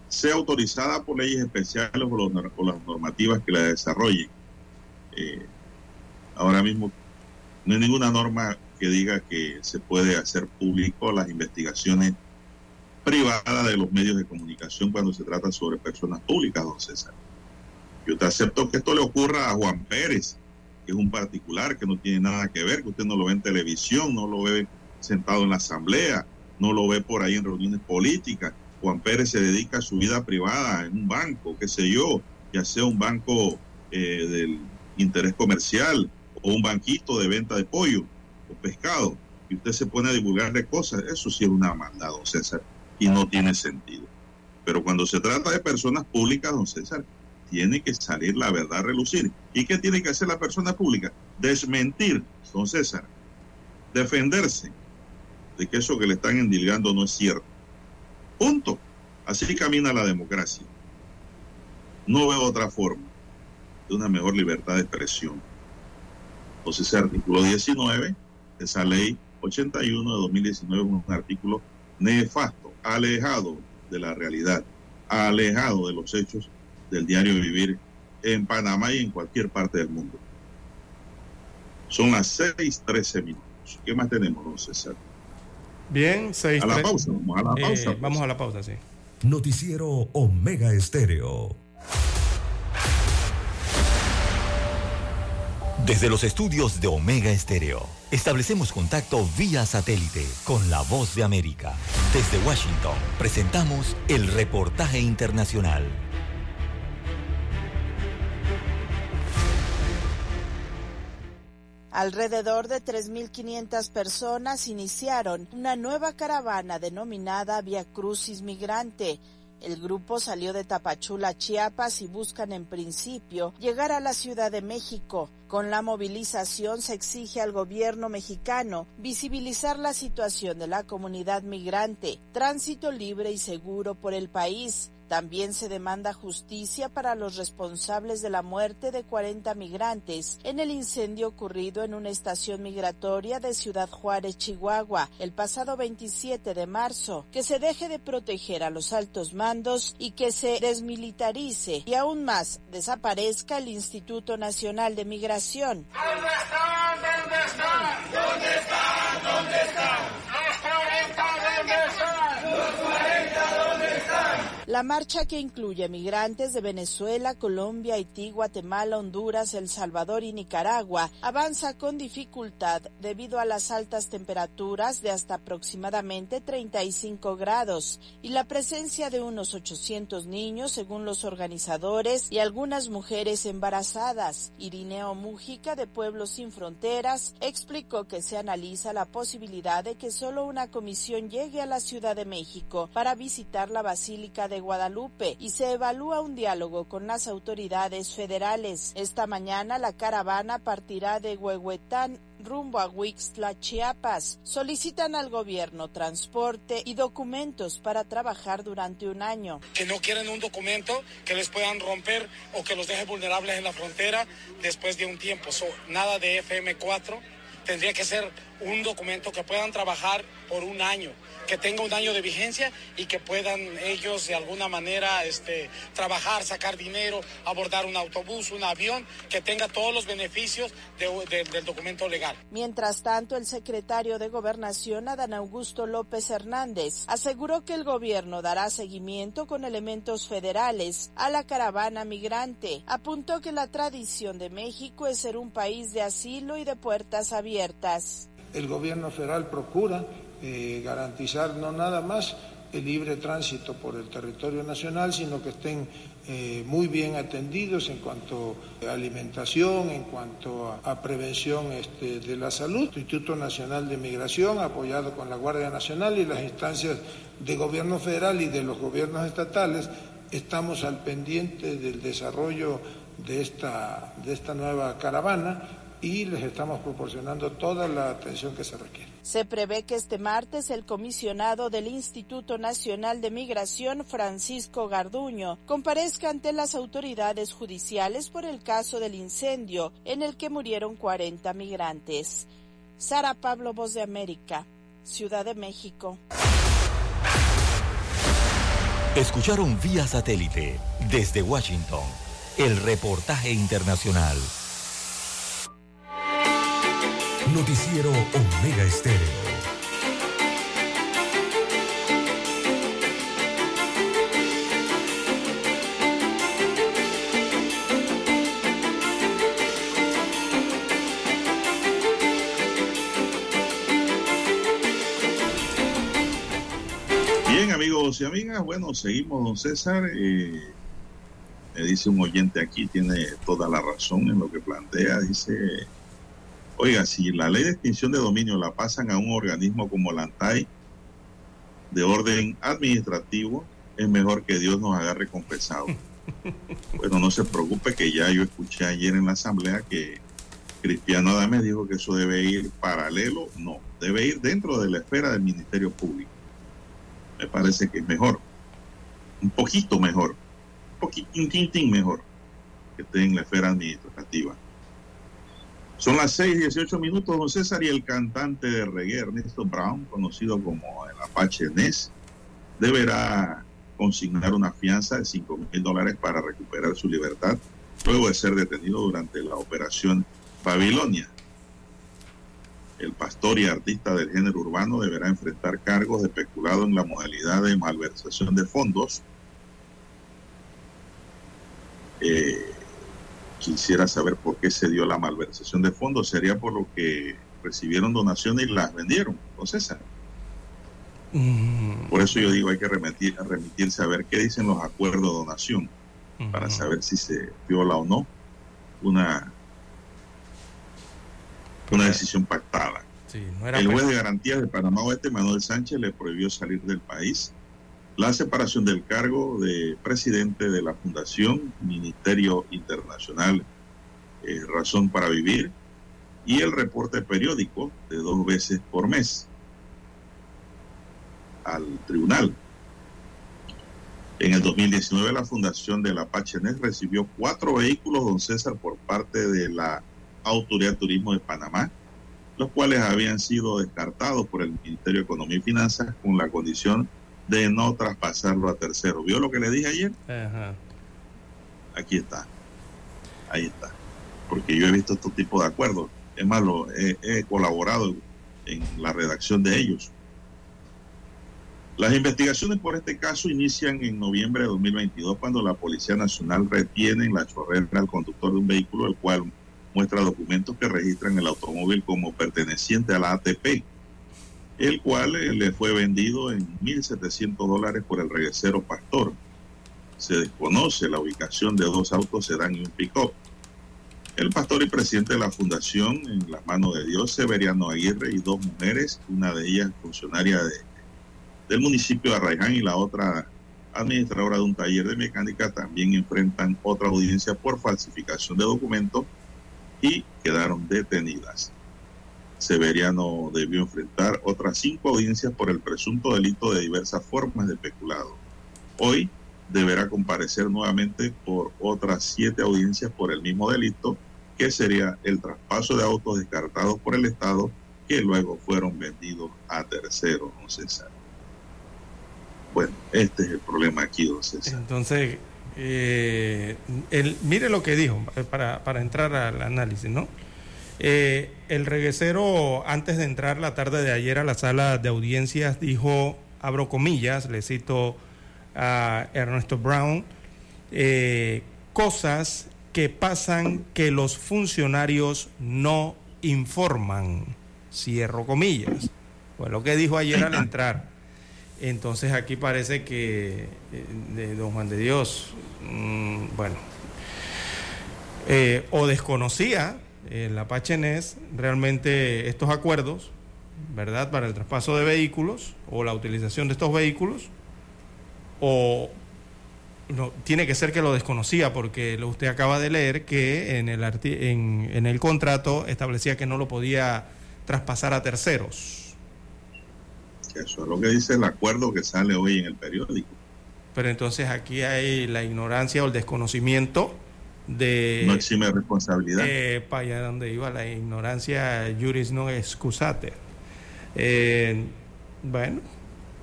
sea autorizada por leyes especiales o, los las normativas que la desarrollen. Eh, ahora mismo no hay ninguna norma que diga que se puede hacer público las investigaciones privadas de los medios de comunicación cuando se trata sobre personas públicas, don César. Yo te acepto que esto le ocurra a Juan Pérez, que es un particular que no tiene nada que ver, que usted no lo ve en televisión, no lo ve sentado en la asamblea, no lo ve por ahí en reuniones políticas. Juan Pérez se dedica a su vida privada en un banco, qué sé yo, ya sea un banco eh, del interés comercial o un banquito de venta de pollo o pescado, y usted se pone a divulgarle cosas, eso sí es una maldad, don César, y no tiene sentido. Pero cuando se trata de personas públicas, don César, tiene que salir la verdad a relucir. ¿Y qué tiene que hacer la persona pública? Desmentir, don César, defenderse de que eso que le están endilgando no es cierto. Punto. Así camina la democracia. No veo otra forma de una mejor libertad de expresión. Entonces, ese artículo 19 de esa ley 81 de 2019 es un artículo nefasto, alejado de la realidad, alejado de los hechos del diario vivir en Panamá y en cualquier parte del mundo. Son las 6:13 minutos. ¿Qué más tenemos, don César? Bien, seis A la pausa, vamos a la Eh, pausa. pues. vamos a la pausa, sí. Noticiero Omega Estéreo. Desde los estudios de Omega Estéreo, establecemos contacto vía satélite con la voz de América. Desde Washington, presentamos el reportaje internacional. Alrededor de 3.500 personas iniciaron una nueva caravana denominada Via Crucis Migrante. El grupo salió de Tapachula, Chiapas y buscan en principio llegar a la Ciudad de México. Con la movilización se exige al gobierno mexicano visibilizar la situación de la comunidad migrante, tránsito libre y seguro por el país. También se demanda justicia para los responsables de la muerte de 40 migrantes en el incendio ocurrido en una estación migratoria de Ciudad Juárez, Chihuahua, el pasado 27 de marzo, que se deje de proteger a los altos mandos y que se desmilitarice y aún más desaparezca el Instituto Nacional de Migración. ¿Dónde están? ¿Dónde están? ¿Dónde están? ¿Dónde están? Los 40, ¿dónde están? Los 40, ¿dónde están? La marcha que incluye migrantes de Venezuela, Colombia, Haití, Guatemala, Honduras, El Salvador y Nicaragua avanza con dificultad debido a las altas temperaturas de hasta aproximadamente 35 grados y la presencia de unos 800 niños según los organizadores y algunas mujeres embarazadas. Irineo Mújica de Pueblos Sin Fronteras explicó que se analiza la posibilidad de que solo una comisión llegue a la Ciudad de México para visitar la Basílica de Guadalupe y se evalúa un diálogo con las autoridades federales. Esta mañana la caravana partirá de Huehuetán rumbo a Huixtla, Chiapas. Solicitan al gobierno transporte y documentos para trabajar durante un año. Que no quieren un documento que les puedan romper o que los deje vulnerables en la frontera después de un tiempo. So, nada de FM4. Tendría que ser un documento que puedan trabajar por un año que tenga un año de vigencia y que puedan ellos de alguna manera este, trabajar, sacar dinero, abordar un autobús, un avión, que tenga todos los beneficios de, de, del documento legal. Mientras tanto, el secretario de Gobernación, Adán Augusto López Hernández, aseguró que el gobierno dará seguimiento con elementos federales a la caravana migrante. Apuntó que la tradición de México es ser un país de asilo y de puertas abiertas. El gobierno federal procura eh, garantizar no nada más el libre tránsito por el territorio nacional, sino que estén eh, muy bien atendidos en cuanto a alimentación, en cuanto a, prevención este, de la salud. El Instituto Nacional de Migración, apoyado con la Guardia Nacional y las instancias de gobierno federal y de los gobiernos estatales, estamos al pendiente del desarrollo de esta, de esta nueva caravana y les estamos proporcionando toda la atención que se requiere. Se prevé que este martes el comisionado del Instituto Nacional de Migración, Francisco Garduño, comparezca ante las autoridades judiciales por el caso del incendio en el que murieron 40 migrantes. Sara Pablo, Voz de América, Ciudad de México. Escucharon vía satélite desde Washington el reportaje internacional. Noticiero Omega Estéreo. Bien, amigos y amigas, bueno, seguimos, don César. Eh, me dice un oyente aquí, tiene toda la razón en lo que plantea. Dice, oiga, si la ley de extinción de dominio la pasan a un organismo como la ANTAI de orden administrativo, es mejor que Dios nos haga recompensado. bueno, no se preocupe que ya yo escuché ayer en la asamblea que Cristiano Adame dijo que eso debe ir paralelo, no, debe ir dentro de la esfera del Ministerio Público. Me parece que es mejor, un poquito mejor, un poquitín mejor que esté en la esfera administrativa. Son las 6 y 18 minutos, don César, y el cantante de reggae, Ernesto Brown, conocido como el Apache Ness, deberá consignar una fianza de 5 mil dólares para recuperar su libertad luego de ser detenido durante la operación Babilonia. El pastor y artista del género urbano deberá enfrentar cargos de peculado en la modalidad de malversación de fondos. Eh, quisiera saber por qué se dio la malversación de fondos. Sería por lo que recibieron donaciones y las vendieron, ¿no César? Mm, Por eso yo digo hay que remitir, remitirse a ver qué dicen los acuerdos de donación para saber si se viola o no una, una decisión pactada. sí, no era El juez pues- de garantías de Panamá Oeste, Manuel Sánchez, le prohibió salir del país. La separación del cargo de presidente de la Fundación Ministerio Internacional eh, Razón para Vivir y el reporte periódico de dos veces por mes al tribunal. En el 2019 la fundación de la Apache NES recibió cuatro vehículos, don César, por parte de la Autoridad de Turismo de Panamá, los cuales habían sido descartados por el Ministerio de Economía y Finanzas con la condición de no traspasarlo a tercero. ¿Vio lo que le dije ayer? Ajá. Aquí está. Ahí está. Porque yo he visto este tipo de acuerdos. Es más, lo, he, he colaborado en la redacción de ellos. Las investigaciones por este caso inician en noviembre de 2022 cuando la Policía Nacional retiene en la chorrera al conductor de un vehículo el cual muestra documentos que registran el automóvil como perteneciente a la ATP, el cual eh, le fue vendido en 1.700 dólares por el reguecero Pastor. Se desconoce la ubicación de dos autos sedán y un pick-up. El pastor y presidente de la fundación, en las manos de Dios, Severiano Aguirre y dos mujeres, una de ellas funcionaria de, del municipio de Arraiján y la otra administradora de un taller de mecánica, también enfrentan otra audiencia por falsificación de documentos y quedaron detenidas. Severiano debió enfrentar otras cinco audiencias por el presunto delito de diversas formas de peculado. Hoy deberá comparecer nuevamente por otras siete audiencias por el mismo delito, que sería el traspaso de autos descartados por el Estado que luego fueron vendidos a terceros, don César. Bueno, este es el problema aquí, don César. Entonces, eh, el, mire lo que dijo, eh, para, para entrar al análisis, ¿no? Eh, el reguecero, antes de entrar la tarde de ayer a la sala de audiencias, dijo, abro comillas, le cito a Ernesto Brown, eh, cosas que pasan que los funcionarios no informan, cierro comillas. Fue lo que dijo ayer al entrar. Entonces aquí parece que eh, de don Juan de Dios, mmm, bueno, o desconocía el Apache NES realmente estos acuerdos, ¿verdad? Para el traspaso de vehículos o la utilización de estos vehículos, o no, tiene que ser que lo desconocía, porque lo, usted acaba de leer que en el, en, en el contrato establecía que no lo podía traspasar a terceros. Eso es lo que dice el acuerdo que sale hoy en el periódico. Pero entonces aquí hay la ignorancia o el desconocimiento de... No exime responsabilidad. Eh, para allá donde iba la ignorancia, juris no excusate. Eh, bueno,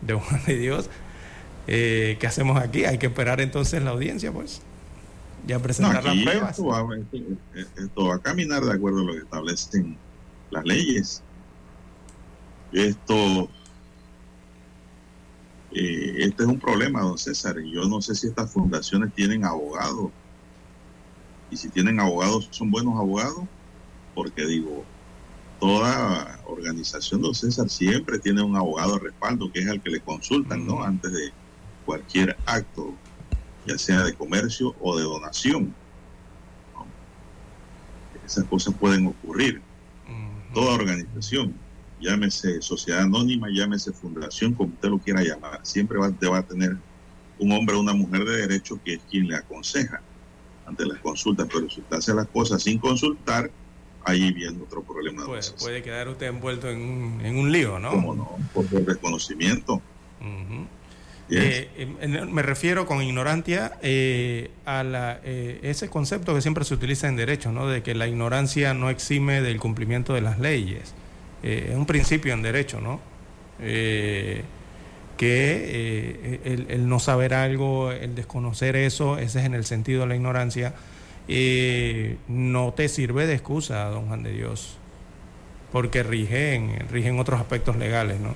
de Juan de Dios, eh, ¿qué hacemos aquí? Hay que esperar entonces la audiencia, pues. Ya presentar no, las pruebas. Esto va, esto, esto va a caminar de acuerdo a lo que establecen las leyes. Esto este es un problema, don César. Yo no sé si estas fundaciones tienen abogados. Y si tienen abogados, son buenos abogados. Porque digo, toda organización, don César, siempre tiene un abogado de respaldo, que es el que le consultan, ¿no? Antes de cualquier acto, ya sea de comercio o de donación. ¿no? Esas cosas pueden ocurrir. Toda organización llámese sociedad anónima, llámese fundación, como usted lo quiera llamar, siempre va, va a tener un hombre o una mujer de derecho que es quien le aconseja ante las consultas, pero si usted hace las cosas sin consultar, ahí viene otro problema. Pues, puede quedar usted envuelto en un, en un lío, ¿no? ¿Cómo no? Por el desconocimiento. Uh -huh. yes. eh, me refiero con ignorancia eh, a la, eh, ese concepto que siempre se utiliza en derecho, ¿no? De que la ignorancia no exime del cumplimiento de las leyes eh, es un principio en derecho, ¿no? Eh, que eh, el, el, no saber algo, el desconocer eso, ese es en el sentido de la ignorancia, no te sirve de excusa, don Juan de Dios, porque rigen, rigen otros aspectos legales, ¿no?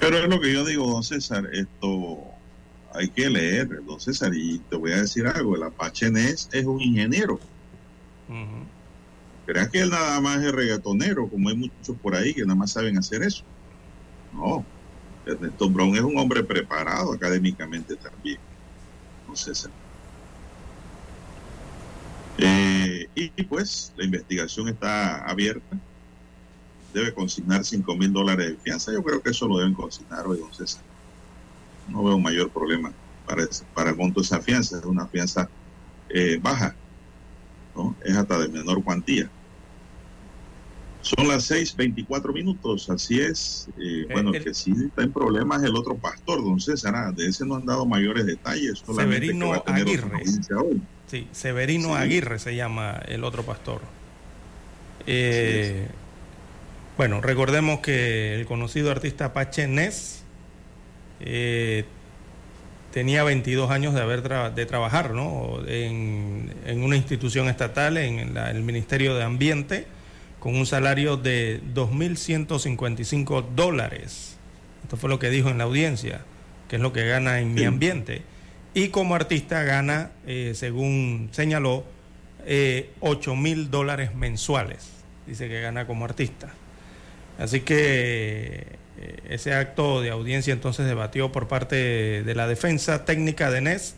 Pero es lo que yo digo, don César, esto hay que leer, don César, y te voy a decir algo, el Apache Ness es un ingeniero. Uh -huh. ¿Creas que él nada más es reggaetonero, como hay muchos por ahí que nada más saben hacer eso? No. Ernesto Brown es un hombre preparado académicamente también. No sé. Eh, y, pues la investigación está abierta. Debe consignar 5 mil dólares de fianza. Yo creo que eso lo deben consignar hoy, don César. No veo mayor problema para, para el monto de esa fianza. Es una fianza eh, baja es hasta de menor cuantía. Son las 6:24 minutos, así es. Eh, bueno, el, que sí está en problemas el otro pastor, don César. Ah, de ese no han dado mayores detalles. Severino Aguirre. Sí, Severino Aguirre se llama el otro pastor. Eh, bueno, recordemos que el conocido artista Apache Ness eh, tenía 22 años de haber de trabajar ¿no? en, una institución estatal, en el Ministerio de Ambiente, con un salario de 2.155 dólares. Esto fue lo que dijo en la audiencia, que es lo que gana en mi ambiente. Y como artista gana, eh, según señaló, eh, 8 mil dólares mensuales. Dice que gana como artista. Así que eh, ese acto de audiencia entonces debatió por parte de la defensa técnica de NES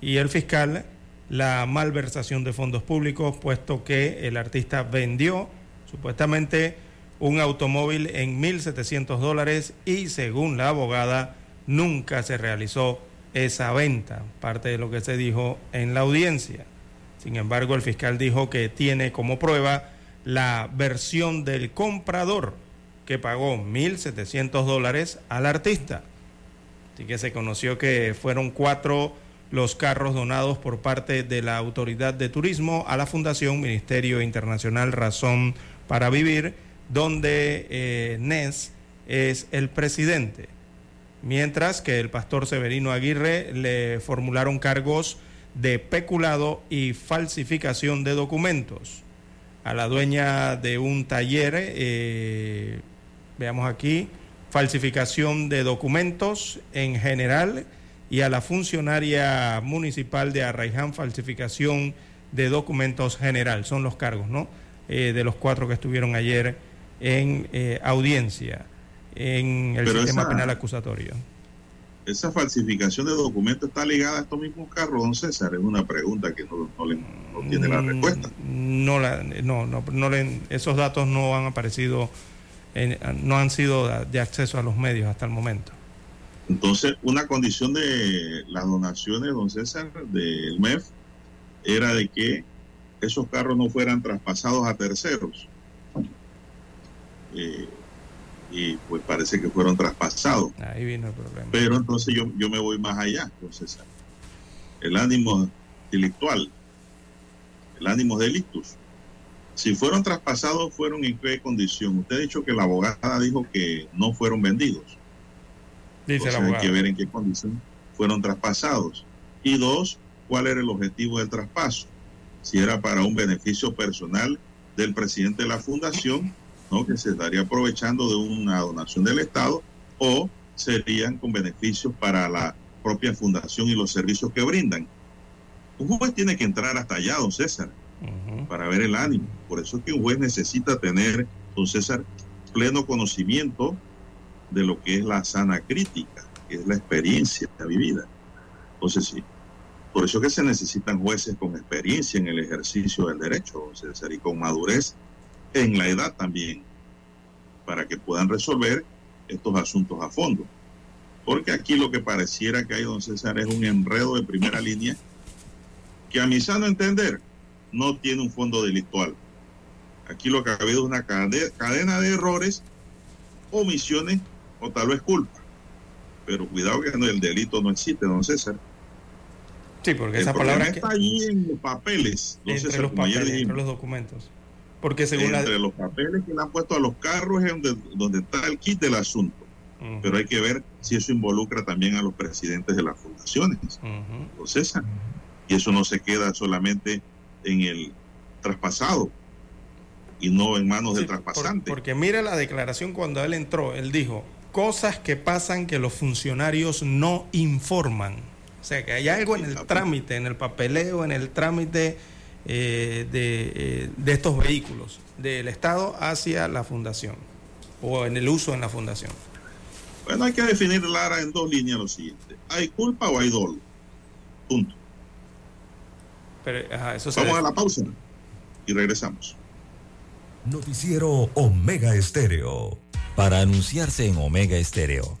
y el fiscal la malversación de fondos públicos, puesto que el artista vendió supuestamente un automóvil en 1.700 dólares y según la abogada nunca se realizó esa venta, parte de lo que se dijo en la audiencia. Sin embargo, el fiscal dijo que tiene como prueba la versión del comprador que pagó 1.700 dólares al artista. Así que se conoció que fueron cuatro los carros donados por parte de la Autoridad de Turismo a la Fundación Ministerio Internacional Razón para Vivir, donde eh, Nes es el presidente. Mientras que el pastor Severino Aguirre le formularon cargos de peculado y falsificación de documentos. A la dueña de un taller eh, veamos aquí, falsificación de documentos en general y a la funcionaria municipal de Arraiján, falsificación de documentos general. Son los cargos, ¿no? Eh, de los cuatro que estuvieron ayer en eh, audiencia en el sistema penal acusatorio. ¿Esa falsificación de documentos está ligada a estos mismos carros, don César? Es una pregunta que no, tiene la mm, respuesta. No, la, no, no, no esos datos no han aparecido no han sido de acceso a los medios hasta el momento. Entonces, una condición de las donaciones, don César, del MEF, era de que esos carros no fueran traspasados a terceros. Eh, y pues parece que fueron traspasados. Ahí vino el problema. Pero entonces yo, yo me voy más allá, César. El ánimo delictual, el ánimo delictus, si fueron traspasados, ¿fueron en qué condición? Usted ha dicho que la abogada dijo que no fueron vendidos. Dice la abogada. Hay que ver en qué condición fueron traspasados. Y dos, ¿cuál era el objetivo del traspaso? Si era para un beneficio personal del presidente de la fundación, ¿no? que se estaría aprovechando de una donación del Estado, o serían con beneficios para la propia fundación y los servicios que brindan. Un juez tiene que entrar hasta allá, don César para ver el ánimo. Por eso es que un juez necesita tener, don César, pleno conocimiento de lo que es la sana crítica, que es la experiencia vivida. Entonces, sí, por eso es que se necesitan jueces con experiencia en el ejercicio del derecho, César, y con madurez en la edad también, para que puedan resolver estos asuntos a fondo. Porque aquí lo que pareciera que hay, don César, es un enredo de primera línea que a mi sano entender no tiene un fondo delictual. Aquí lo que ha habido es una cadena de errores, omisiones o tal vez culpa. Pero cuidado que el delito no existe, don César. Sí, porque esa palabra está allí en los papeles, entre los papeles, entre los documentos. Porque según entre los papeles que le han puesto a los carros es donde, donde está el kit del asunto. Pero hay que ver si eso involucra también a los presidentes de las fundaciones, don César. Y eso no se queda solamente en el traspasado y no en manos del traspasante. porque mira la declaración cuando él entró, él dijo, cosas que pasan que los funcionarios no informan. O sea, que hay algo en el trámite, en el papeleo, en el trámite eh, de, eh, de, estos vehículos, del Estado hacia la fundación, o en el uso en la fundación. Bueno, hay que definir, Lara, en dos líneas lo siguiente. ¿Hay culpa o hay dolo? Punto. Vamos a la pausa y regresamos. Noticiero Omega Estéreo. Para anunciarse en Omega Estéreo,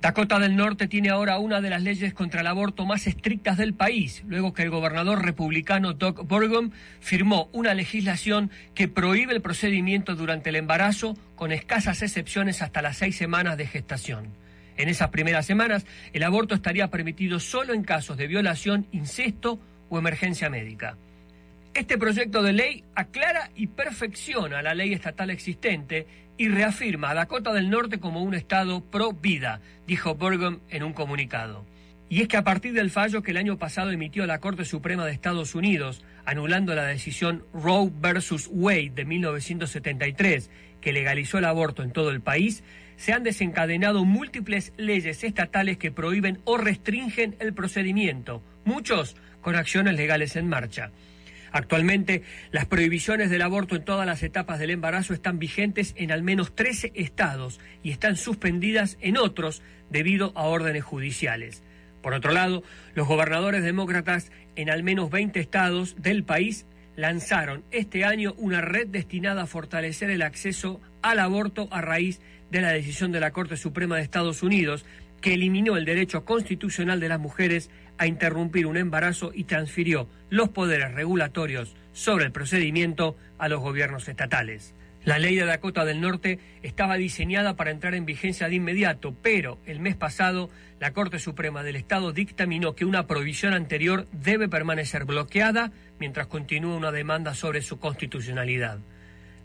Dakota del Norte tiene ahora una de las leyes contra el aborto más estrictas del país, luego que el gobernador republicano Doug Burgum firmó una legislación que prohíbe el procedimiento durante el embarazo, con escasas excepciones hasta las seis semanas de gestación. En esas primeras semanas, el aborto estaría permitido solo en casos de violación, incesto o emergencia médica. Este proyecto de ley aclara y perfecciona la ley estatal existente y reafirma a Dakota del Norte como un estado pro vida, dijo Burgum en un comunicado. Y es que a partir del fallo que el año pasado emitió la Corte Suprema de Estados Unidos, anulando la decisión Roe versus Wade de 1973, que legalizó el aborto en todo el país, se han desencadenado múltiples leyes estatales que prohíben o restringen el procedimiento, muchos con acciones legales en marcha. Actualmente, las prohibiciones del aborto en todas las etapas del embarazo están vigentes en al menos 13 estados y están suspendidas en otros debido a órdenes judiciales. Por otro lado, los gobernadores demócratas en al menos 20 estados del país lanzaron este año una red destinada a fortalecer el acceso al aborto a raíz de la decisión de la Corte Suprema de Estados Unidos que eliminó el derecho constitucional de las mujeres a interrumpir un embarazo y transfirió los poderes regulatorios sobre el procedimiento a los gobiernos estatales. La ley de Dakota del Norte estaba diseñada para entrar en vigencia de inmediato, pero el mes pasado la Corte Suprema del Estado dictaminó que una prohibición anterior debe permanecer bloqueada mientras continúa una demanda sobre su constitucionalidad.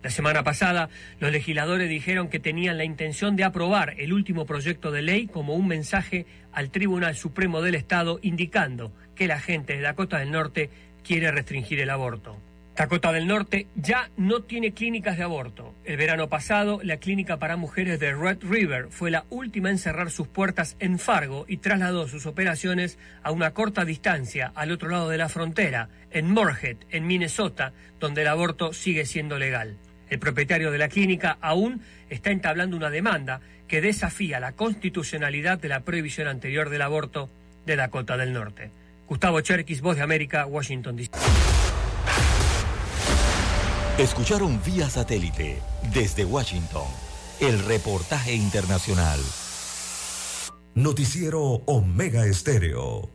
La semana pasada, los legisladores dijeron que tenían la intención de aprobar el último proyecto de ley como un mensaje al Tribunal Supremo del Estado indicando que la gente de Dakota del Norte quiere restringir el aborto. Dakota del Norte ya no tiene clínicas de aborto. El verano pasado, la clínica para mujeres de Red River fue la última en cerrar sus puertas en Fargo y trasladó sus operaciones a una corta distancia al otro lado de la frontera, en Moorhead, en Minnesota, donde el aborto sigue siendo legal. El propietario de la clínica aún está entablando una demanda que desafía la constitucionalidad de la prohibición anterior del aborto de Dakota del Norte. Gustavo Cherkis, Voz de América, Washington, D.C. Escucharon vía satélite desde Washington el reportaje internacional. Noticiero Omega Estéreo.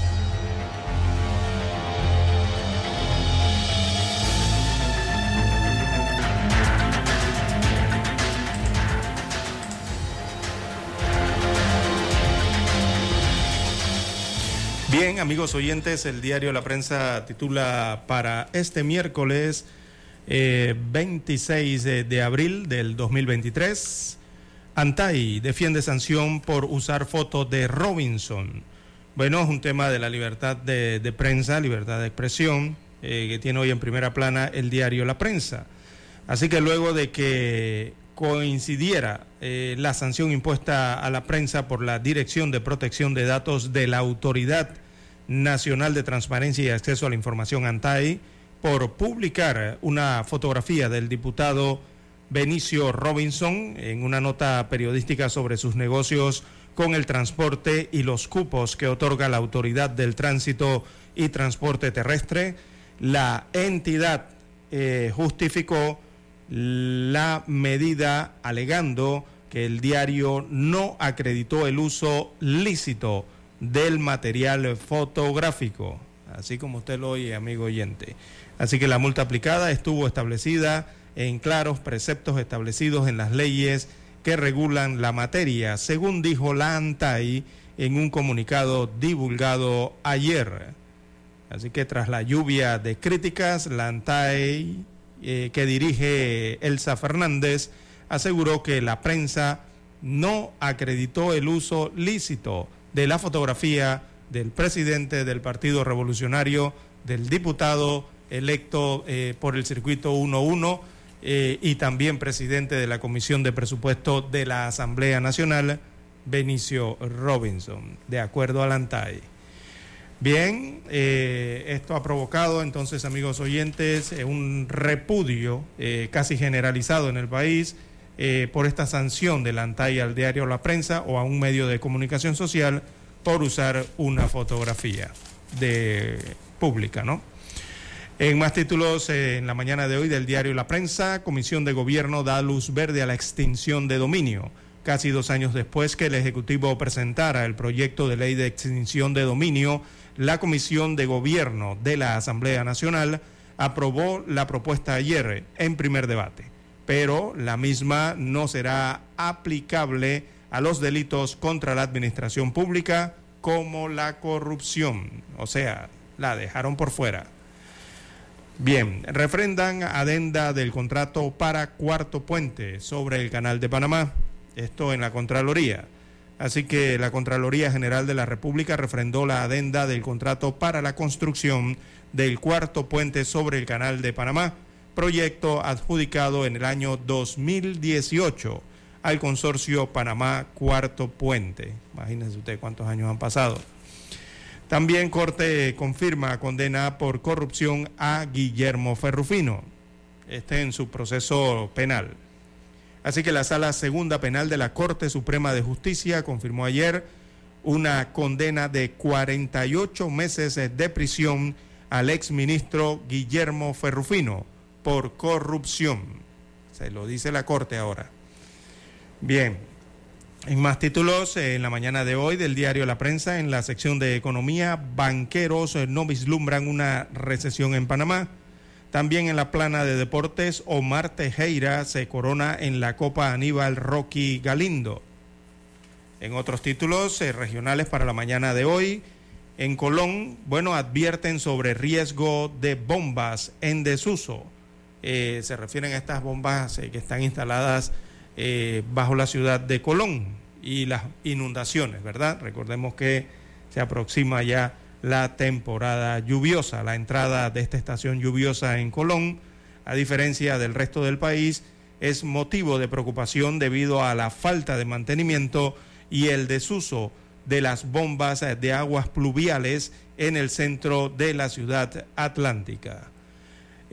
Bien, amigos oyentes, el diario La Prensa titula para este miércoles eh, 26 de, de abril del 2023. Antay defiende sanción por usar fotos de Robinson. Bueno, es un tema de la libertad de, de prensa, libertad de expresión, eh, que tiene hoy en primera plana el diario La Prensa. Así que luego de que coincidiera eh, la sanción impuesta a la prensa por la Dirección de Protección de Datos de la Autoridad Nacional de Transparencia y Acceso a la Información ANTAI por publicar una fotografía del diputado Benicio Robinson en una nota periodística sobre sus negocios con el transporte y los cupos que otorga la Autoridad del Tránsito y Transporte Terrestre. La entidad eh, justificó la medida alegando que el diario no acreditó el uso lícito del material fotográfico, así como usted lo oye, amigo oyente. Así que la multa aplicada estuvo establecida en claros preceptos establecidos en las leyes que regulan la materia, según dijo la ANTAI en un comunicado divulgado ayer. Así que tras la lluvia de críticas, la ANTAI, eh, que dirige Elsa Fernández, aseguró que la prensa no acreditó el uso lícito de la fotografía del presidente del Partido Revolucionario, del diputado electo eh, por el circuito 11 eh, y también presidente de la Comisión de Presupuesto de la Asamblea Nacional, Benicio Robinson, de acuerdo al ANTAI. Bien, eh, esto ha provocado entonces, amigos oyentes, un repudio casi generalizado en el país por esta sanción del ANTAI al diario La Prensa o a un medio de comunicación social por usar una fotografía de pública, ¿no? En más títulos, eh, en la mañana de hoy del diario La Prensa, Comisión de Gobierno da luz verde a la extinción de dominio. Casi dos años después que el Ejecutivo presentara el proyecto de ley de extinción de dominio, la Comisión de Gobierno de la Asamblea Nacional aprobó la propuesta ayer en primer debate, pero la misma no será aplicable a los delitos contra la administración pública como la corrupción, o sea, la dejaron por fuera. Bien, refrendan adenda del contrato para Cuarto Puente sobre el Canal de Panamá, esto en la Contraloría. Así que la Contraloría General de la República refrendó la adenda del contrato para la construcción del cuarto puente sobre el Canal de Panamá, proyecto adjudicado en el año 2018 al consorcio Panamá Cuarto Puente. Imagínense usted cuántos años han pasado. También Corte confirma condena por corrupción a Guillermo Ferrufino, este en su proceso penal. Así que la Sala Segunda Penal de la Corte Suprema de Justicia confirmó ayer una condena de 48 meses de prisión al exministro Guillermo Ferrufino por corrupción. Se lo dice la Corte ahora. Bien, en más títulos, eh, en la mañana de hoy del diario La Prensa, en la sección de economía, banqueros no vislumbran una recesión en Panamá. También en la plana de deportes, Omar Tejera se corona en la Copa Aníbal Rocky Galindo. En otros títulos eh, regionales para la mañana de hoy, en Colón, bueno, advierten sobre riesgo de bombas en desuso. se refieren a estas bombas que están instaladas eh, bajo la ciudad de Colón y las inundaciones, ¿verdad? Recordemos que se aproxima ya la temporada lluviosa, la entrada de esta estación lluviosa en Colón, a diferencia del resto del país, es motivo de preocupación debido a la falta de mantenimiento y el desuso de las bombas de aguas pluviales en el centro de la ciudad atlántica.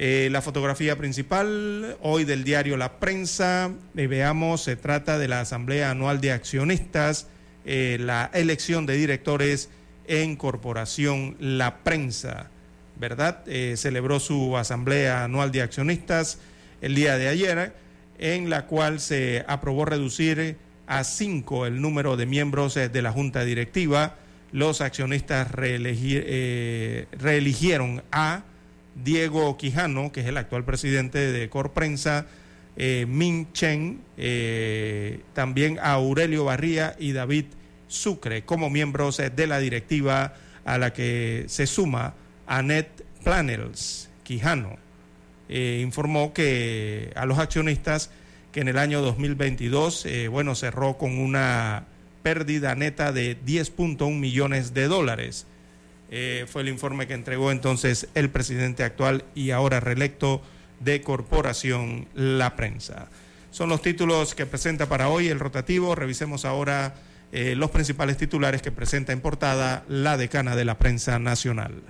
Eh, la fotografía principal hoy del diario La Prensa, eh, veamos, se trata de la Asamblea Anual de Accionistas, eh, la elección de directores en Corporación La Prensa, ¿verdad? celebró su Asamblea Anual de Accionistas el día de ayer, en la cual se aprobó reducir a cinco el número de miembros de la Junta Directiva. Los accionistas reeligieron a Diego Quijano, que es el actual presidente de Corprensa, eh, Min Chen, eh, también a Aurelio Barría y David Sucre como miembros de la directiva a la que se suma Annette Planels Quijano. Eh, informó que a los accionistas que en el año 2022, bueno, cerró con una pérdida neta de 10.1 millones de dólares eh, fue el informe que entregó entonces el presidente actual y ahora reelecto de Corporación La Prensa. Son los títulos que presenta para hoy el rotativo. Revisemos ahora eh, los principales titulares que presenta en portada la decana de la prensa nacional.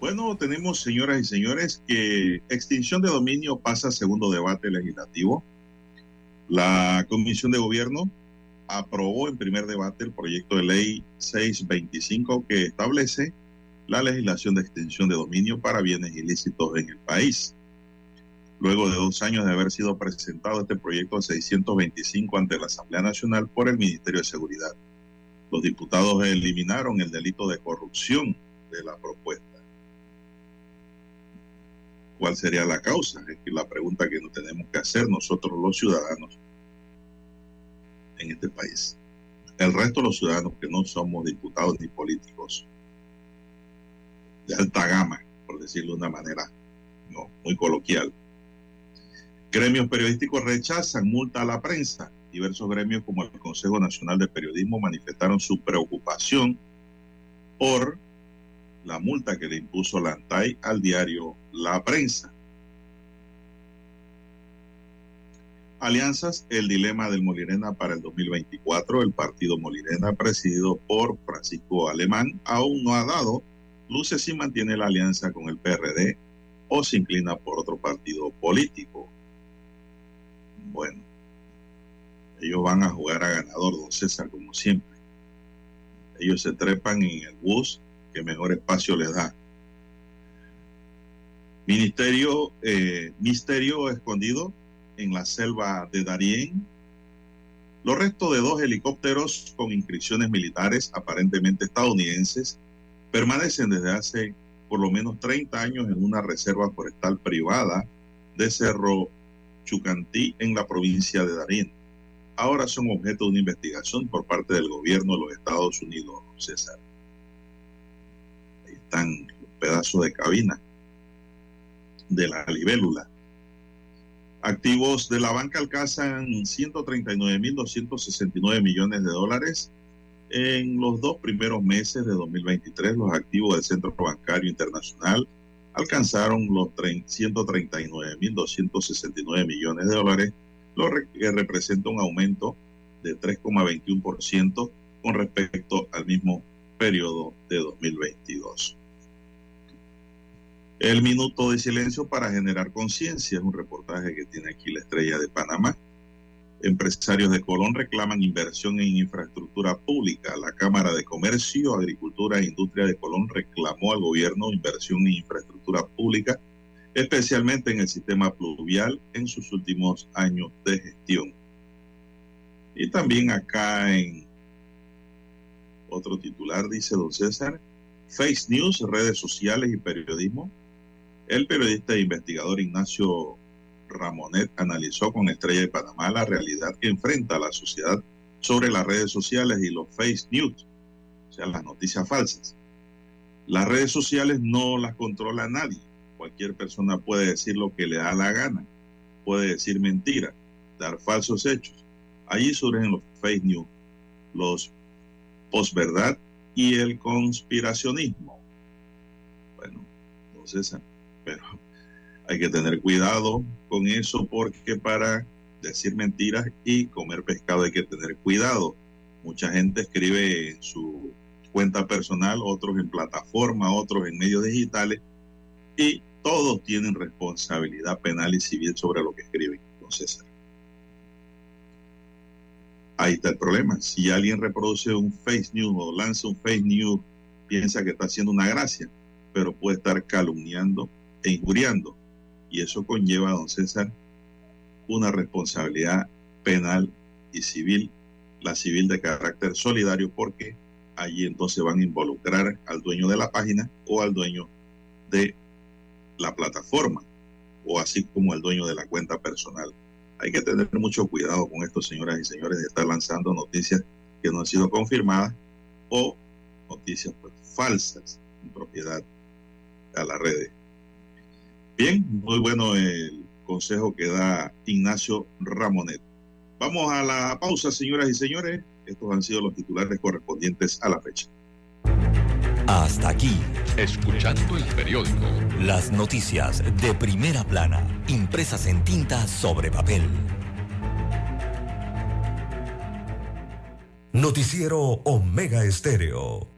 Bueno, tenemos, señoras y señores, que extinción de dominio pasa a segundo debate legislativo. La Comisión de Gobierno aprobó en primer debate el proyecto de ley 625 que establece la legislación de extensión de dominio para bienes ilícitos en el país. Luego de dos años de haber sido presentado este proyecto 625 ante la Asamblea Nacional por el Ministerio de Seguridad. Los diputados eliminaron el delito de corrupción de la propuesta. ¿Cuál sería la causa? Es la pregunta que nos tenemos que hacer nosotros los ciudadanos en este país. El resto de los ciudadanos que no somos diputados ni políticos de alta gama, por decirlo de una manera no, muy coloquial. Gremios periodísticos rechazan multa a la prensa. Diversos gremios como el Consejo Nacional de Periodismo manifestaron su preocupación por la multa que le impuso la ANTAI al diario La Prensa. Alianzas, el dilema del Molirena para el 2024. El partido Molirena, presidido por Francisco Alemán, aún no ha dado luces si mantiene la alianza con el PRD o se inclina por otro partido político. Bueno, ellos van a jugar a ganador, don César, como siempre. Ellos se trepan en el bus que mejor espacio les da. Ministerio, eh, misterio escondido en la selva de Darién. Los restos de dos helicópteros con inscripciones militares aparentemente estadounidenses permanecen desde hace por lo menos 30 años en una reserva forestal privada de Cerro Chucantí en la provincia de Darién. Ahora son objeto de una investigación por parte del gobierno de los Estados Unidos, César. Ahí están los pedazos de cabina de la libélula. Activos de la banca alcanzan 139.269 millones de dólares. En los dos primeros meses de 2023, los activos del Centro Bancario Internacional alcanzaron los 139.269 millones de dólares, lo que representa un aumento de 3,21% con respecto al mismo periodo de 2022. El minuto de silencio para generar conciencia es un reportaje que tiene aquí la estrella de Panamá. Empresarios de Colón reclaman inversión en infraestructura pública. La Cámara de Comercio, Agricultura e Industria de Colón reclamó al gobierno inversión en infraestructura pública, especialmente en el sistema pluvial en sus últimos años de gestión. Y también acá en otro titular dice don César, Face News, redes sociales y periodismo. El periodista e investigador Ignacio Ramonet analizó con Estrella de Panamá la realidad que enfrenta la sociedad sobre las redes sociales y los face news, o sea, las noticias falsas. Las redes sociales no las controla nadie. Cualquier persona puede decir lo que le da la gana, puede decir mentira, dar falsos hechos. Allí surgen los fake news, los posverdad y el conspiracionismo. Bueno, entonces, pero hay que tener cuidado con eso porque para decir mentiras y comer pescado hay que tener cuidado. Mucha gente escribe en su cuenta personal, otros en plataforma, otros en medios digitales y todos tienen responsabilidad penal y civil sobre lo que escriben. Entonces, ahí está el problema. Si alguien reproduce un face news o lanza un face news, piensa que está haciendo una gracia, pero puede estar calumniando e injuriando y eso conlleva, don César, una responsabilidad penal y civil, la civil de carácter solidario, porque allí entonces van a involucrar al dueño de la página o al dueño de la plataforma, o así como al dueño de la cuenta personal. Hay que tener mucho cuidado con esto, señoras y señores, de estar lanzando noticias que no han sido confirmadas o noticias pues, falsas en propiedad a las redes. Bien, muy bueno el consejo que da Ignacio Ramonet. Vamos a la pausa, señoras y señores. Estos han sido los titulares correspondientes a la fecha. Hasta aquí, escuchando el periódico. Las noticias de primera plana, impresas en tinta sobre papel. Noticiero Omega Estéreo.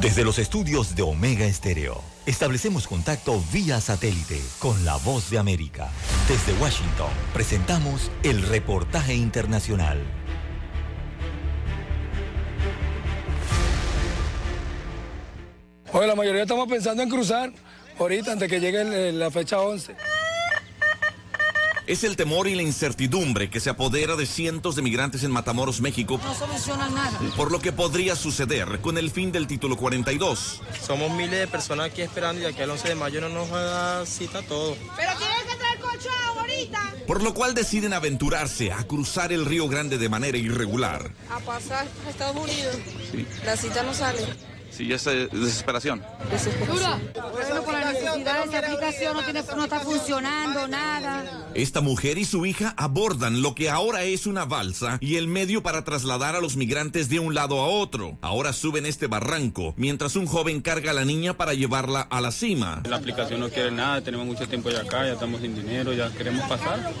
Desde los estudios de Omega Estéreo, establecemos contacto vía satélite con la voz de América. Desde Washington, presentamos el reportaje internacional. Oye, la mayoría estamos pensando en cruzar ahorita antes que llegue la fecha 11. Es el temor y la incertidumbre que se apodera de cientos de migrantes en Matamoros, México. No soluciona nada. Por lo que podría suceder con el fin del título 42. Somos miles de personas aquí esperando y aquí al 11 de mayo no nos da cita todo. Pero tienes que traer colchón ahorita. Por lo cual deciden aventurarse a cruzar el Río Grande de manera irregular. A pasar a Estados Unidos. Sí. La cita no sale. Sí, es desesperación. Desesperación. Bueno, la necesidad de esa aplicación no, tiene, no está funcionando nada. Esta mujer y su hija abordan lo que ahora es una balsa y el medio para trasladar a los migrantes de un lado a otro. Ahora suben este barranco, mientras un joven carga a la niña para llevarla a la cima. La aplicación no quiere nada, tenemos mucho tiempo ya acá, ya estamos sin dinero, ya queremos pasar.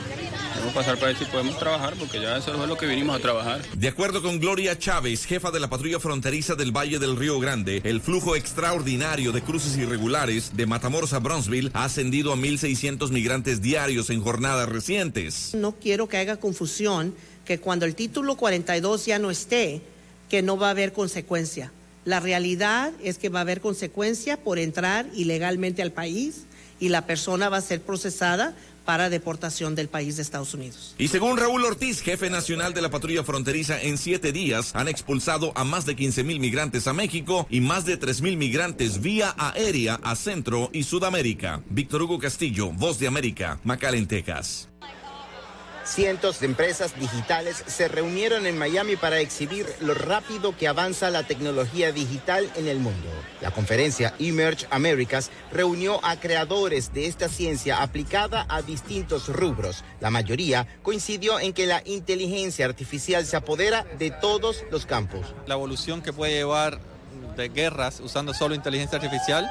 Queremos pasar para ver si podemos trabajar, porque ya eso es lo que vinimos a trabajar. De acuerdo con Gloria Chávez, jefa de la patrulla fronteriza del Valle del Río Grande, el flujo extraordinario de cruces irregulares de Matamoros a Bronzeville ha ascendido a 1.600 migrantes diarios en jornadas recientes. No quiero que haya confusión que cuando el título 42 ya no esté, que no va a haber consecuencia. La realidad es que va a haber consecuencia por entrar ilegalmente al país y la persona va a ser procesada para deportación del país de Estados Unidos. Y según Raúl Ortiz, jefe nacional de la patrulla fronteriza, en siete días han expulsado a más de 15 mil migrantes a México y más de 3 mil migrantes vía aérea a Centro y Sudamérica. Víctor Hugo Castillo, Voz de América, McAllen, Texas. Cientos de empresas digitales se reunieron en Miami para exhibir lo rápido que avanza la tecnología digital en el mundo. La conferencia Emerge Americas reunió a creadores de esta ciencia aplicada a distintos rubros. La mayoría coincidió en que la inteligencia artificial se apodera de todos los campos. La evolución que puede llevar de guerras usando solo inteligencia artificial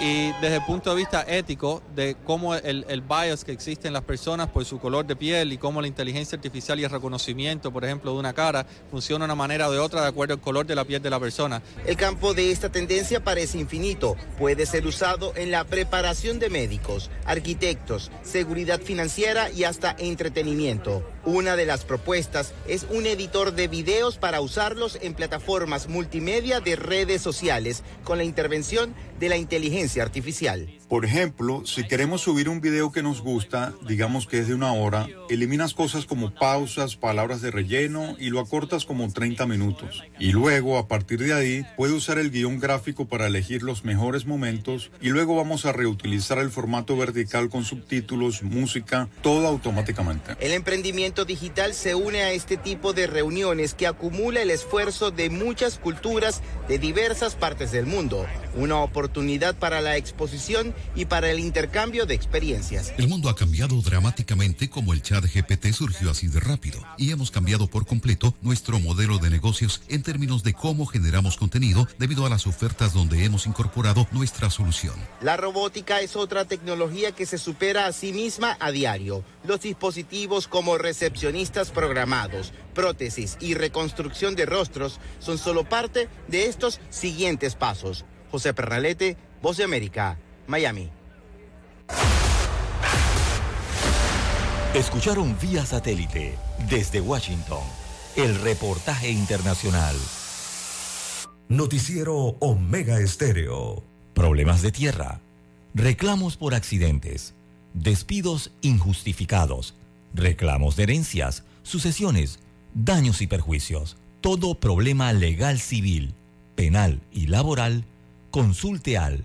y desde el punto de vista ético de cómo el, el, bias que existe en las personas por su color de piel y cómo la inteligencia artificial y el reconocimiento, por ejemplo, de una cara funciona de una manera o de otra de acuerdo al color de la piel de la persona. El campo de esta tendencia parece infinito. Puede ser usado en la preparación de médicos, arquitectos, seguridad financiera y hasta entretenimiento. Una de las propuestas es un editor de videos para usarlos en plataformas multimedia de redes sociales con la intervención de la inteligencia artificial. Por ejemplo, si queremos subir un video que nos gusta, digamos que es de una hora, eliminas cosas como pausas, palabras de relleno y lo acortas como 30 minutos. Y luego, a partir de ahí, puede usar el guion gráfico para elegir los mejores momentos y luego vamos a reutilizar el formato vertical con subtítulos, música, todo automáticamente. El emprendimiento digital se une a este tipo de reuniones que acumula el esfuerzo de muchas culturas de diversas partes del mundo. Una oportunidad para la exposición y para el intercambio de experiencias. El mundo ha cambiado dramáticamente como el chat GPT surgió así de rápido y hemos cambiado por completo nuestro modelo de negocios en términos de cómo generamos contenido debido a las ofertas donde hemos incorporado nuestra solución. La robótica es otra tecnología que se supera a sí misma a diario. Los dispositivos como recepcionistas programados, prótesis y reconstrucción de rostros son solo parte de estos siguientes pasos. José Pernalete, Voz de América, Miami. Escucharon vía satélite desde Washington el reportaje internacional. Noticiero Omega Estéreo. Problemas de tierra, reclamos por accidentes, despidos injustificados, reclamos de herencias, sucesiones, daños y perjuicios. Todo problema legal civil, penal y laboral, consulte al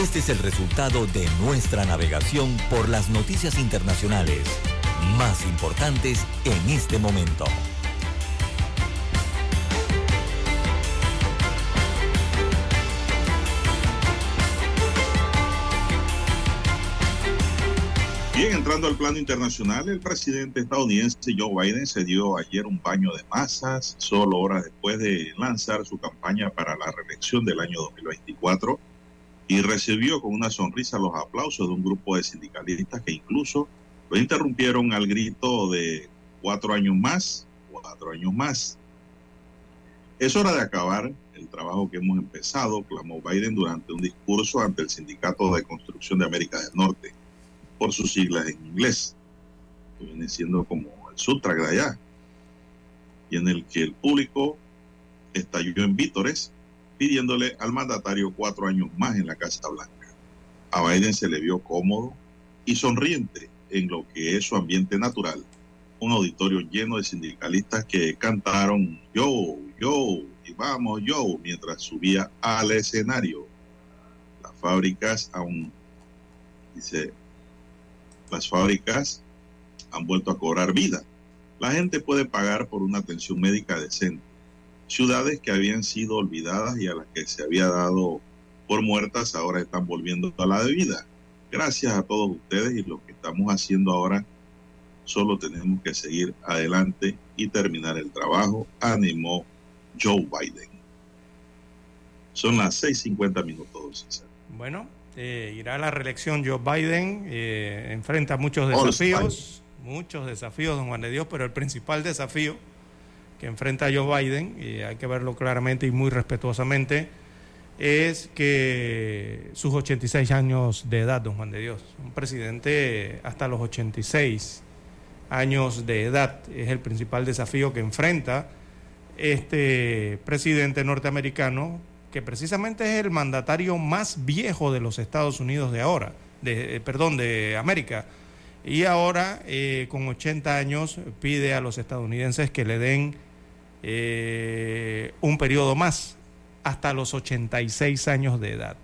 Este es el resultado de nuestra navegación por las noticias internacionales más importantes en este momento. Bien, entrando al plano internacional, el presidente estadounidense Joe Biden se dio ayer un baño de masas, solo horas después de lanzar su campaña para la reelección del año 2024 y recibió con una sonrisa los aplausos de un grupo de sindicalistas que incluso lo interrumpieron al grito de cuatro años más, cuatro años más. Es hora de acabar el trabajo que hemos empezado, clamó Biden durante un discurso ante el Sindicato de Construcción de América del Norte, por sus siglas en inglés, que viene siendo como el Sutrac de allá, y en el que el público estalló en vítores pidiéndole al mandatario cuatro años más en la Casa Blanca. A Biden se le vio cómodo y sonriente en lo que es su ambiente natural. Un auditorio lleno de sindicalistas que cantaron yo, yo y vamos yo mientras subía al escenario. Las fábricas aún, dice, las fábricas han vuelto a cobrar vida. La gente puede pagar por una atención médica decente ciudades que habían sido olvidadas y a las que se había dado por muertas ahora están volviendo a la vida. Gracias a todos ustedes y lo que estamos haciendo ahora, solo tenemos que seguir adelante y terminar el trabajo, animó Joe Biden. Son las 6.50 minutos, César. Bueno, eh, irá a la reelección Joe Biden, eh, enfrenta muchos desafíos, muchos desafíos, don Juan de Dios, pero el principal desafío que enfrenta a Joe Biden, y hay que verlo claramente y muy respetuosamente, es que sus 86 años de edad, don Juan de Dios, un presidente hasta los 86 años de edad, es el principal desafío que enfrenta este presidente norteamericano, que precisamente es el mandatario más viejo de los Estados Unidos de ahora, de, eh, perdón, de América. Y ahora, eh, con 80 años, pide a los estadounidenses que le den eh, un periodo más, hasta los 86 años de edad.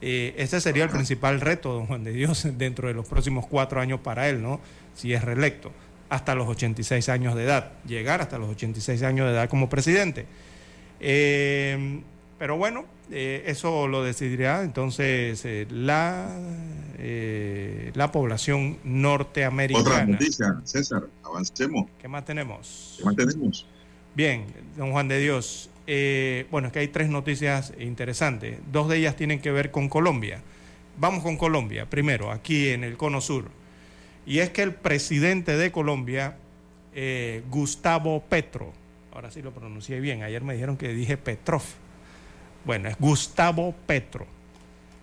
Eh, ese sería el principal reto, don Juan de Dios, dentro de los próximos cuatro años para él, ¿no? Si es reelecto, hasta los 86 años de edad, llegar hasta los 86 años de edad como presidente. Eh, pero bueno, eso lo decidirá entonces la, la población norteamericana. Otra noticia, César, avancemos. ¿Qué más tenemos? ¿Qué más tenemos? Bien, don Juan de Dios. Eh, bueno, es que hay tres noticias interesantes. Dos de ellas tienen que ver con Colombia. Vamos con Colombia, primero, aquí en el Cono Sur. Y es que el presidente de Colombia, eh, Gustavo Petro, ahora sí lo pronuncié bien, ayer me dijeron que dije Petrov. Bueno, es Gustavo Petro.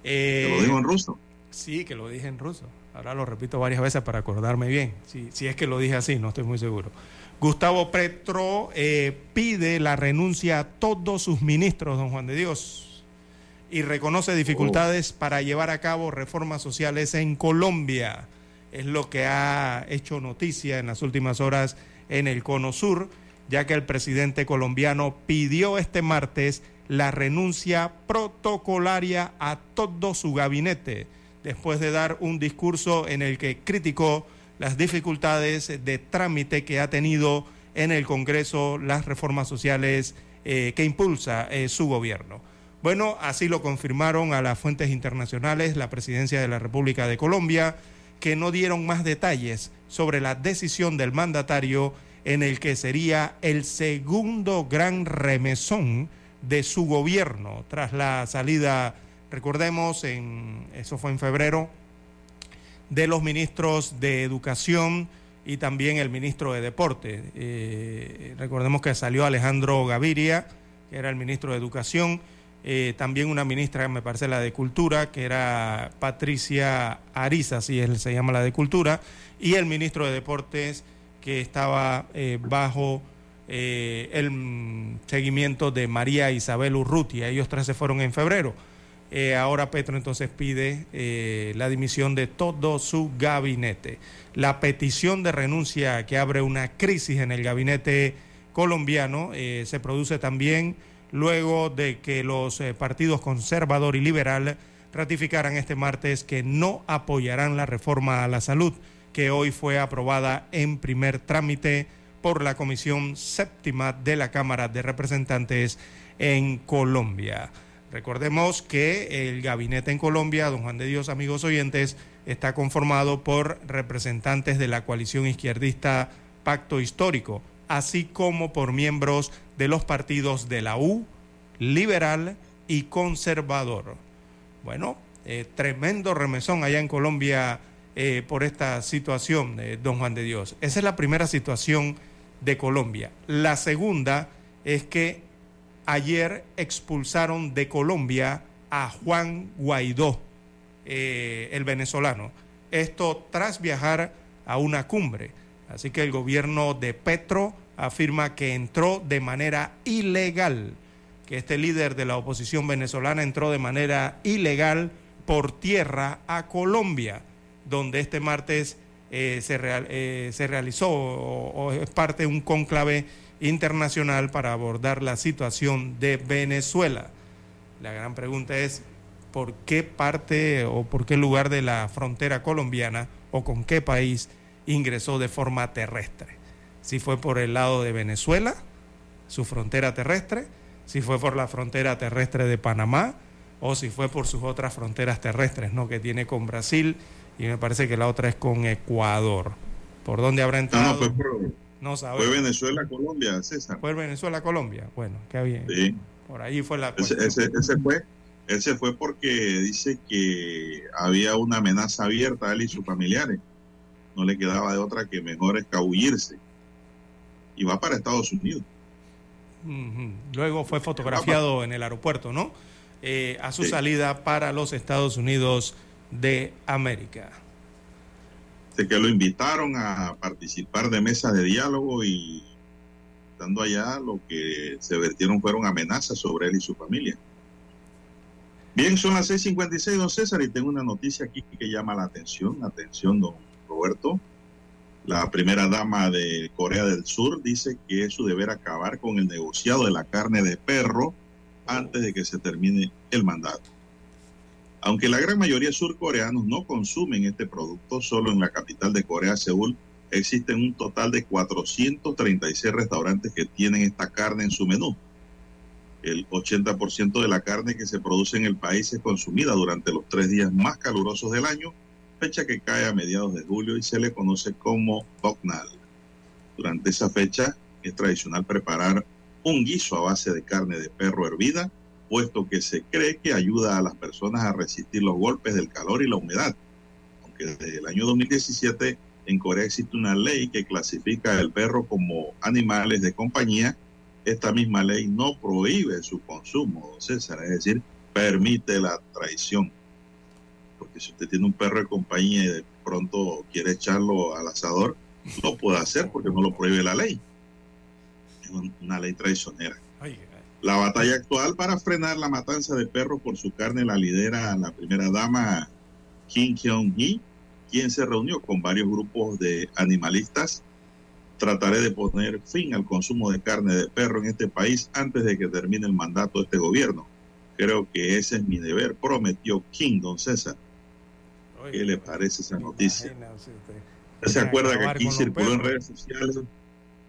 Eh, ¿Lo dijo en ruso? Sí, que lo dije en ruso. Ahora lo repito varias veces para acordarme bien. si es que lo dije así, no estoy muy seguro. Gustavo Petro eh, pide la renuncia a todos sus ministros, don Juan de Dios, y reconoce dificultades oh. para llevar a cabo reformas sociales en Colombia. Es lo que ha hecho noticia en las últimas horas en el Cono Sur, ya que el presidente colombiano pidió este martes la renuncia protocolaria a todo su gabinete, después de dar un discurso en el que criticó las dificultades de trámite que ha tenido en el Congreso las reformas sociales eh, que impulsa eh, su gobierno. Bueno, así lo confirmaron a las fuentes internacionales la Presidencia de la República de Colombia, que no dieron más detalles sobre la decisión del mandatario en el que sería el segundo gran remesón de su gobierno tras la salida, recordemos, en, eso fue en febrero, de los ministros de Educación y también el ministro de Deporte. Eh, recordemos que salió Alejandro Gaviria, que era el ministro de Educación, eh, también una ministra, me parece, la de Cultura, que era Patricia Ariza, así él se llama la de Cultura, y el ministro de Deportes, que estaba eh, bajo el seguimiento de María Isabel Urrutia. Ellos tres se fueron en febrero. Eh, ahora Petro entonces pide eh, la dimisión de todo su gabinete. La petición de renuncia que abre una crisis en el gabinete colombiano eh, se produce también luego de que los partidos conservador y liberal ratificaran este martes que no apoyarán la reforma a la salud que hoy fue aprobada en primer trámite por la Comisión Séptima de la Cámara de Representantes en Colombia. Recordemos que el gabinete en Colombia, don Juan de Dios, amigos oyentes, está conformado por representantes de la coalición izquierdista Pacto Histórico, así como por miembros de los partidos de la U, Liberal y Conservador. Bueno, eh, tremendo remesón allá en Colombia eh, por esta situación, don Juan de Dios. Esa es la primera situación de Colombia. La segunda es que ayer expulsaron de Colombia a Juan Guaidó, eh, el venezolano. Esto tras viajar a una cumbre. Así que el gobierno de Petro afirma que entró de manera ilegal, que este líder de la oposición venezolana entró de manera ilegal por tierra a Colombia, donde este martes eh, se, eh, se, realizó o, es parte de un cónclave internacional para abordar la situación de Venezuela. La gran pregunta es, ¿por qué parte o por qué lugar de la frontera colombiana o con qué país ingresó de forma terrestre? Si fue por el lado de Venezuela, su frontera terrestre, si fue por la frontera terrestre de Panamá o si fue por sus otras fronteras terrestres, ¿no? que tiene con Brasil y me parece que la otra es con Ecuador. ¿Por dónde habrá entrado? No, no, fue, fue Venezuela, Colombia, César. Fue Venezuela, Colombia. Bueno, qué bien. Sí. Por ahí fue la ese, ese, ese, fue, ese fue porque dice que había una amenaza abierta a él y sus familiares. No le quedaba de otra que mejor escabullirse. Y va para Estados Unidos. Luego fue fotografiado en el aeropuerto, ¿no? Eh, a su salida para los Estados Unidos de América. De que lo invitaron a participar de mesas de diálogo y estando allá lo que se vertieron fueron amenazas sobre él y su familia. Bien, son las 6:56, don César, y tengo una noticia aquí que llama la atención. Atención, don Roberto. La primera dama de Corea del Sur dice que es su deber acabar con el negociado de la carne de perro antes de que se termine el mandato. Aunque la gran mayoría surcoreanos no consumen este producto, solo en la capital de Corea, Seúl, existen un total de 436 restaurantes que tienen esta carne en su menú. El 80% de la carne que se produce en el país es consumida durante los tres días más calurosos del año, fecha que cae a mediados de julio y se le conoce como Boknal. Durante esa fecha es tradicional preparar un guiso a base de carne de perro hervida puesto que se cree que ayuda a las personas a resistir los golpes del calor y la humedad. Aunque desde el año 2017 en Corea existe una ley que clasifica al perro como animales de compañía, esta misma ley no prohíbe su consumo, César, es decir, permite la traición. Porque si usted tiene un perro de compañía y de pronto quiere echarlo al asador, lo puede hacer porque no lo prohíbe la ley. Es una ley traicionera. La batalla actual para frenar la matanza de perros por su carne la lidera la primera dama Kim Kyung-hee, quien se reunió con varios grupos de animalistas. Trataré de poner fin al consumo de carne de perro en este país antes de que termine el mandato de este gobierno. Creo que ese es mi deber, prometió Kim, don César. ¿Qué le parece esa noticia? ¿Se acuerda que aquí circuló en redes sociales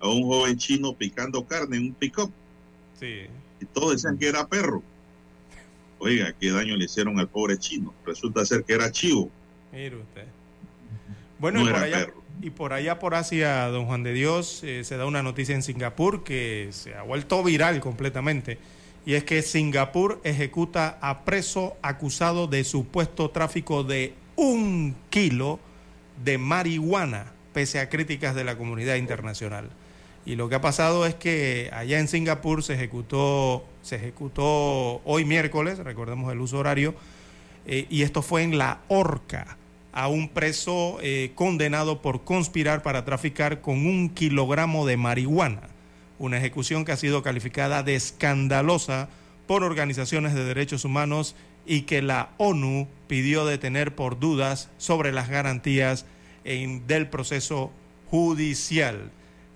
a un joven chino picando carne en un pick-up? Y todos decían que era perro. Oiga, qué daño le hicieron al pobre chino. Resulta ser que era chivo. Mire usted. Bueno, y, por allá, y, por allá, por Asia, don Juan de Dios, eh, se da una noticia en Singapur que se ha vuelto viral completamente. Y es que Singapur ejecuta a preso acusado de supuesto tráfico de un kilo de marihuana, pese a críticas de la comunidad internacional. Y lo que ha pasado es que allá en Singapur se ejecutó, se ejecutó hoy miércoles, recordemos el uso horario, eh, y esto fue en la horca a un preso eh, condenado por conspirar para traficar con un kilogramo de marihuana. Una ejecución que ha sido calificada de escandalosa por organizaciones de derechos humanos y que la ONU pidió detener por dudas sobre las garantías del proceso judicial.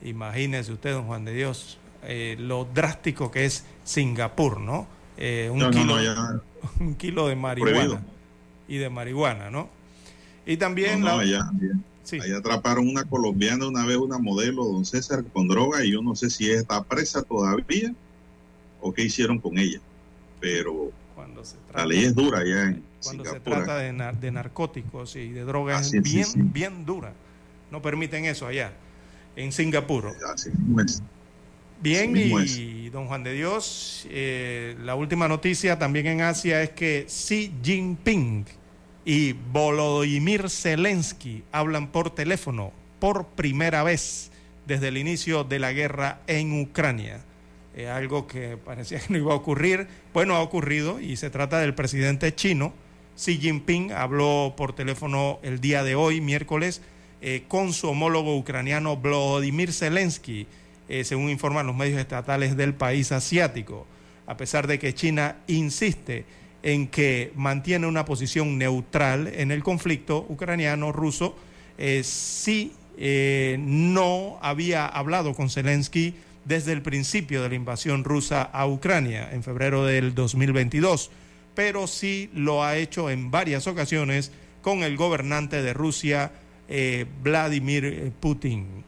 Imagínese usted, don Juan de Dios, eh, lo drástico que es Singapur, ¿no? Eh, un, kilo, un kilo de marihuana. Y de marihuana, ¿no? Y también... No, allá, atraparon una colombiana una vez, una modelo, don César, con droga, y yo no sé si está presa todavía o qué hicieron con ella. Pero la ley es dura allá en Cuando se trata de, de, narcóticos y de drogas, bien, bien dura. No permiten eso allá en Singapur. Bien, y don Juan de Dios, eh, la última noticia también en Asia es que Xi Jinping y Volodymyr Zelensky hablan por teléfono por primera vez desde el inicio de la guerra en Ucrania. algo que parecía que no iba a ocurrir, bueno, ha ocurrido y se trata del presidente chino. Xi Jinping habló por teléfono el día de hoy, miércoles, eh, con su homólogo ucraniano Volodymyr Zelensky eh, según informan los medios estatales del país asiático, a pesar de que China insiste en que mantiene una posición neutral en el conflicto ucraniano-ruso, eh, sí no había hablado con Zelensky desde el principio de la invasión rusa a Ucrania en febrero del 2022, pero sí lo ha hecho en varias ocasiones con el gobernante de Rusia, Vladimir Putin.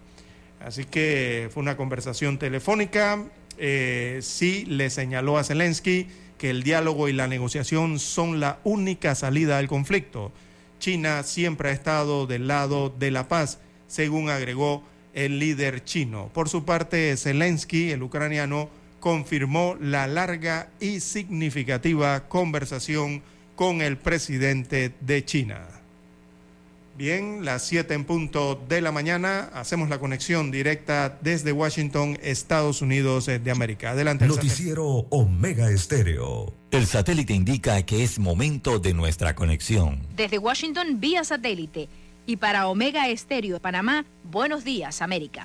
Así que fue una conversación telefónica. Eh, sí le señaló a Zelensky que el diálogo y la negociación son la única salida al conflicto. China siempre ha estado del lado de la paz, según agregó el líder chino. Por su parte, Zelensky, el ucraniano, confirmó la larga y significativa conversación con el presidente de China. Bien, las 7 en punto de la mañana, hacemos la conexión directa desde Washington, Estados Unidos de América. Adelante. Noticiero Omega Estéreo. El satélite indica que es momento de nuestra conexión. Desde Washington, vía satélite. Y para Omega Estéreo de Panamá, buenos días, América.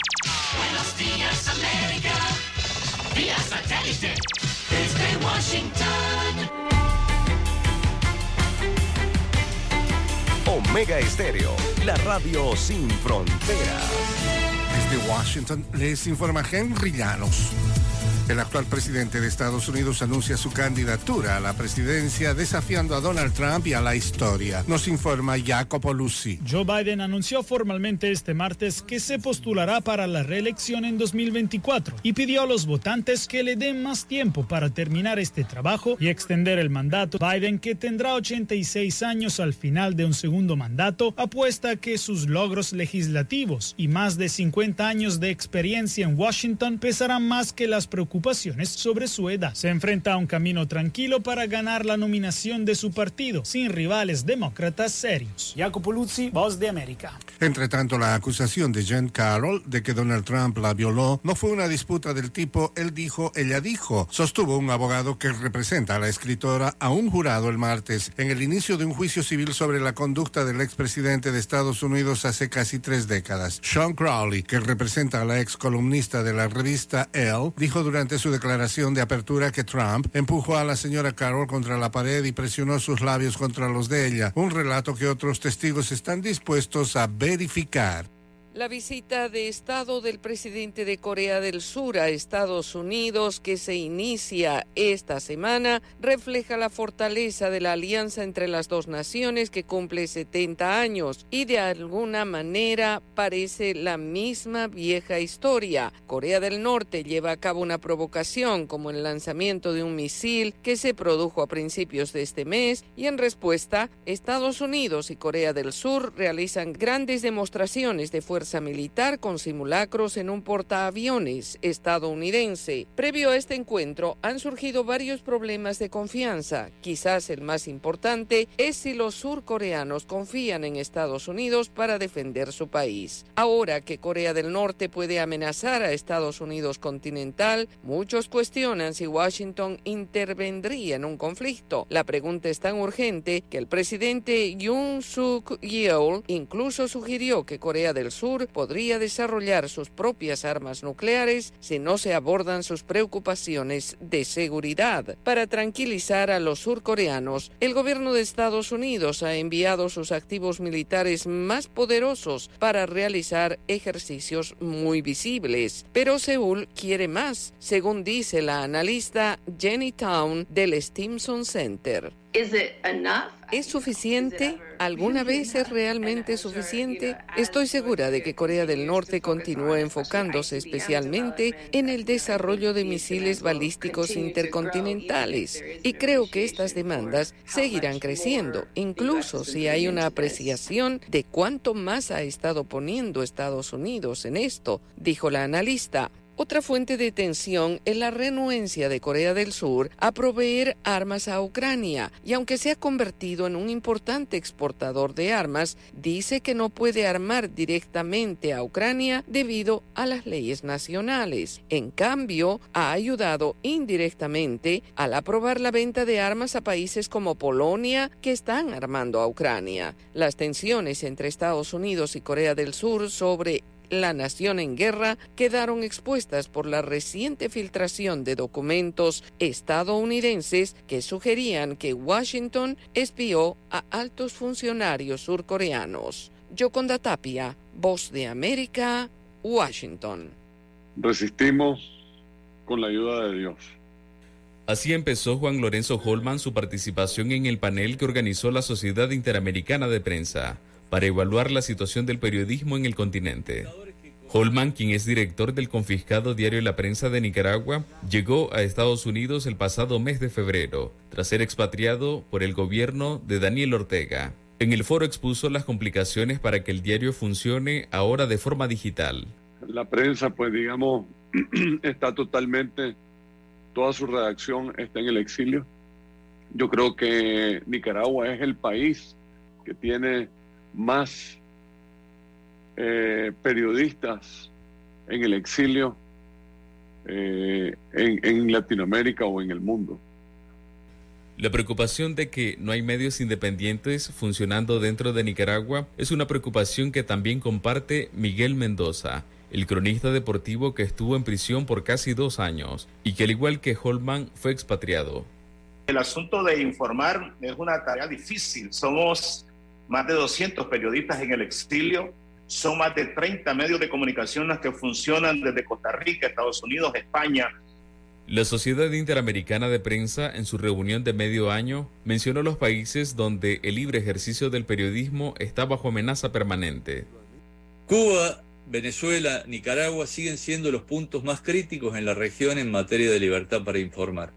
Buenos días, América. Vía satélite. Desde Washington. Omega Estéreo, la radio sin fronteras. Desde Washington les informa Henry Llanos. El actual presidente de Estados Unidos anuncia su candidatura a la presidencia desafiando a Donald Trump y a la historia. Nos informa Jacopo Lucy. Joe Biden anunció formalmente este martes que se postulará para la reelección en 2024 y pidió a los votantes que le den más tiempo para terminar este trabajo y extender el mandato. Biden, que tendrá 86 años al final de un segundo mandato, apuesta que sus logros legislativos y más de 50 años de experiencia en Washington pesarán más que las preocupaciones sobre su edad. Se enfrenta a un camino tranquilo para ganar la nominación de su partido, sin rivales demócratas serios. Jacopo Luzzi, Voz de América. Entre tanto, la acusación de Jen Carroll de que Donald Trump la violó no fue una disputa del tipo él dijo, ella dijo, sostuvo un abogado que representa a la escritora a un jurado el martes en el inicio de un juicio civil sobre la conducta del expresidente de Estados Unidos hace casi tres décadas. Sean Crowley, que representa a la ex columnista de la revista Elle, dijo durante su declaración de apertura que Trump empujó a la señora Carroll contra la pared y presionó sus labios contra los de ella, un relato que otros testigos están dispuestos a verificar. La visita de Estado del presidente de Corea del Sur a Estados Unidos, que se inicia esta semana, refleja la fortaleza de la alianza entre las dos naciones que cumple 70 años y de alguna manera parece la misma vieja historia. Corea del Norte lleva a cabo una provocación como el lanzamiento de un misil que se produjo a principios de este mes y en respuesta Estados Unidos y Corea del Sur realizan grandes demostraciones de fuerza militar con simulacros en un portaaviones estadounidense. Previo a este encuentro han surgido varios problemas de confianza. Quizás el más importante es si los surcoreanos confían en Estados Unidos para defender su país. Ahora que Corea del Norte puede amenazar a Estados Unidos continental, muchos cuestionan si Washington intervendría en un conflicto. La pregunta es tan urgente que el presidente Yoon Suk Yeol incluso sugirió que Corea del Sur podría desarrollar sus propias armas nucleares si no se abordan sus preocupaciones de seguridad. Para tranquilizar a los surcoreanos, el gobierno de Estados Unidos ha enviado sus activos militares más poderosos para realizar ejercicios muy visibles. Pero Seúl quiere más, según dice la analista Jenny Town del Stimson Center. ¿Es suficiente? ¿Alguna vez es realmente suficiente? Estoy segura de que Corea del Norte continúa enfocándose especialmente en el desarrollo de misiles balísticos intercontinentales y creo que estas demandas seguirán creciendo, incluso si hay una apreciación de cuánto más ha estado poniendo Estados Unidos en esto, dijo la analista. Otra fuente de tensión es la renuencia de Corea del Sur a proveer armas a Ucrania y aunque se ha convertido en un importante exportador de armas, dice que no puede armar directamente a Ucrania debido a las leyes nacionales. En cambio, ha ayudado indirectamente al aprobar la venta de armas a países como Polonia que están armando a Ucrania. Las tensiones entre Estados Unidos y Corea del Sur sobre la nación en guerra quedaron expuestas por la reciente filtración de documentos estadounidenses que sugerían que Washington espió a altos funcionarios surcoreanos. Yoconda Tapia, Voz de América, Washington. Resistimos con la ayuda de Dios. Así empezó Juan Lorenzo Holman su participación en el panel que organizó la Sociedad Interamericana de Prensa para evaluar la situación del periodismo en el continente. Holman, quien es director del confiscado diario La Prensa de Nicaragua, llegó a Estados Unidos el pasado mes de febrero, tras ser expatriado por el gobierno de Daniel Ortega. En el foro expuso las complicaciones para que el diario funcione ahora de forma digital. La prensa, pues digamos, está totalmente, toda su redacción está en el exilio. Yo creo que Nicaragua es el país que tiene más eh, periodistas en el exilio eh, en, en Latinoamérica o en el mundo. La preocupación de que no hay medios independientes funcionando dentro de Nicaragua es una preocupación que también comparte Miguel Mendoza, el cronista deportivo que estuvo en prisión por casi dos años y que al igual que Holman fue expatriado. El asunto de informar es una tarea difícil. Somos más de 200 periodistas en el exilio, son más de 30 medios de comunicación las que funcionan desde Costa Rica, Estados Unidos, España. La Sociedad Interamericana de Prensa, en su reunión de medio año, mencionó los países donde el libre ejercicio del periodismo está bajo amenaza permanente. Cuba, Venezuela, Nicaragua siguen siendo los puntos más críticos en la región en materia de libertad para informar.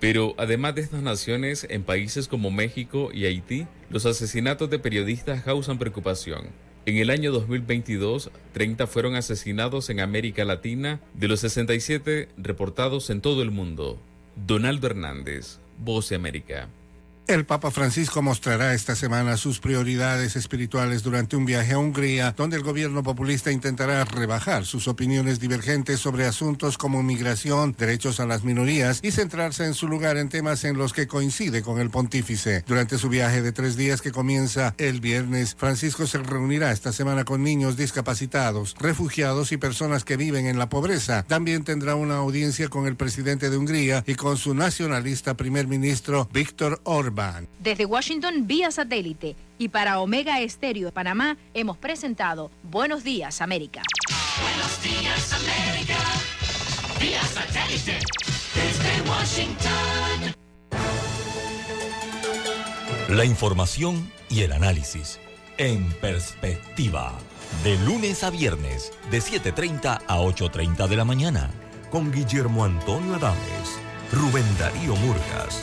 Pero además de estas naciones, en países como México y Haití, los asesinatos de periodistas causan preocupación. En el año 2022, 30 fueron asesinados en América Latina de los 67 reportados en todo el mundo. Donaldo Hernández, Voz América. El Papa Francisco mostrará esta semana sus prioridades espirituales durante un viaje a Hungría, donde el gobierno populista intentará rebajar sus opiniones divergentes sobre asuntos como migración, derechos a las minorías y centrarse en su lugar en temas en los que coincide con el pontífice. Durante su viaje de tres días que comienza el viernes, Francisco se reunirá esta semana con niños discapacitados, refugiados y personas que viven en la pobreza. También tendrá una audiencia con el presidente de Hungría y con su nacionalista primer ministro Víctor Desde Washington vía satélite y para Omega Estéreo de Panamá hemos presentado Buenos Días América. Buenos días América, vía satélite desde Washington. La información y el análisis en perspectiva. De lunes a viernes, de 7.30 a 8.30 de la mañana. Con Guillermo Antonio Adames, Rubén Darío Murgas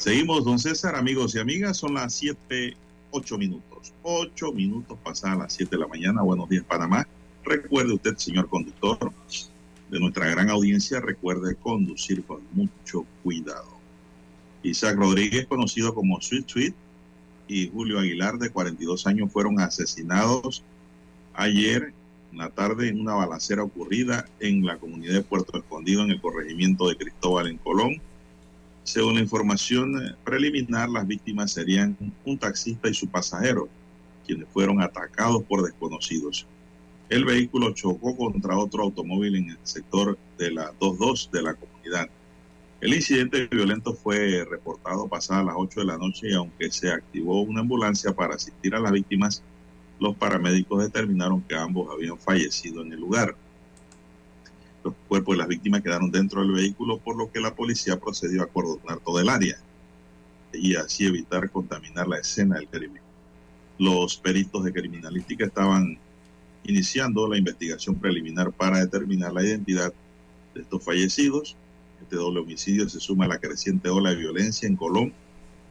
seguimos, don César, amigos y amigas, son las 7, 8 minutos. 8 minutos pasadas las 7 de la mañana. Buenos días, Panamá. Recuerde usted, señor conductor, de nuestra gran audiencia, recuerde conducir con mucho cuidado. Isaac Rodríguez, conocido como Sweet Sweet, y Julio Aguilar, de 42 años, fueron asesinados ayer en la tarde en una balacera ocurrida en la comunidad de Puerto Escondido, en el corregimiento de Cristóbal, en Colón. Según la información preliminar, las víctimas serían un taxista y su pasajero, quienes fueron atacados por desconocidos. El vehículo chocó contra otro automóvil en el sector de la 22 de la comunidad. El incidente violento fue reportado pasadas las 8 de la noche y aunque se activó una ambulancia para asistir a las víctimas, los paramédicos determinaron que ambos habían fallecido en el lugar. Los cuerpos de las víctimas quedaron dentro del vehículo, por lo que la policía procedió a cordonar todo el área y así evitar contaminar la escena del crimen. Los peritos de criminalística estaban iniciando la investigación preliminar para determinar la identidad de estos fallecidos. Este doble homicidio se suma a la creciente ola de violencia en Colón,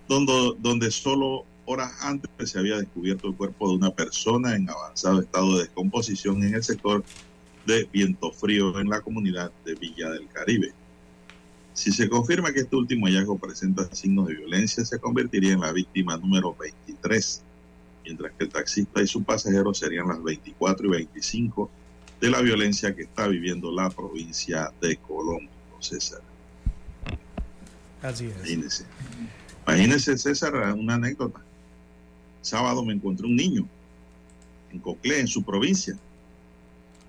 donde, donde solo horas antes se había descubierto el cuerpo de una persona en avanzado estado de descomposición en el sector de Viento Frío en la comunidad de Villa del Caribe. Si se confirma que este último hallazgo presenta signos de violencia, se convertiría en la víctima número 23, mientras que el taxista y su pasajero serían las 24 y 25 de la violencia que está viviendo la provincia de Colón, César. Así es. Imagínese. Imagínese, César, una anécdota. Sábado me encontré un niño en Coclé, en su provincia,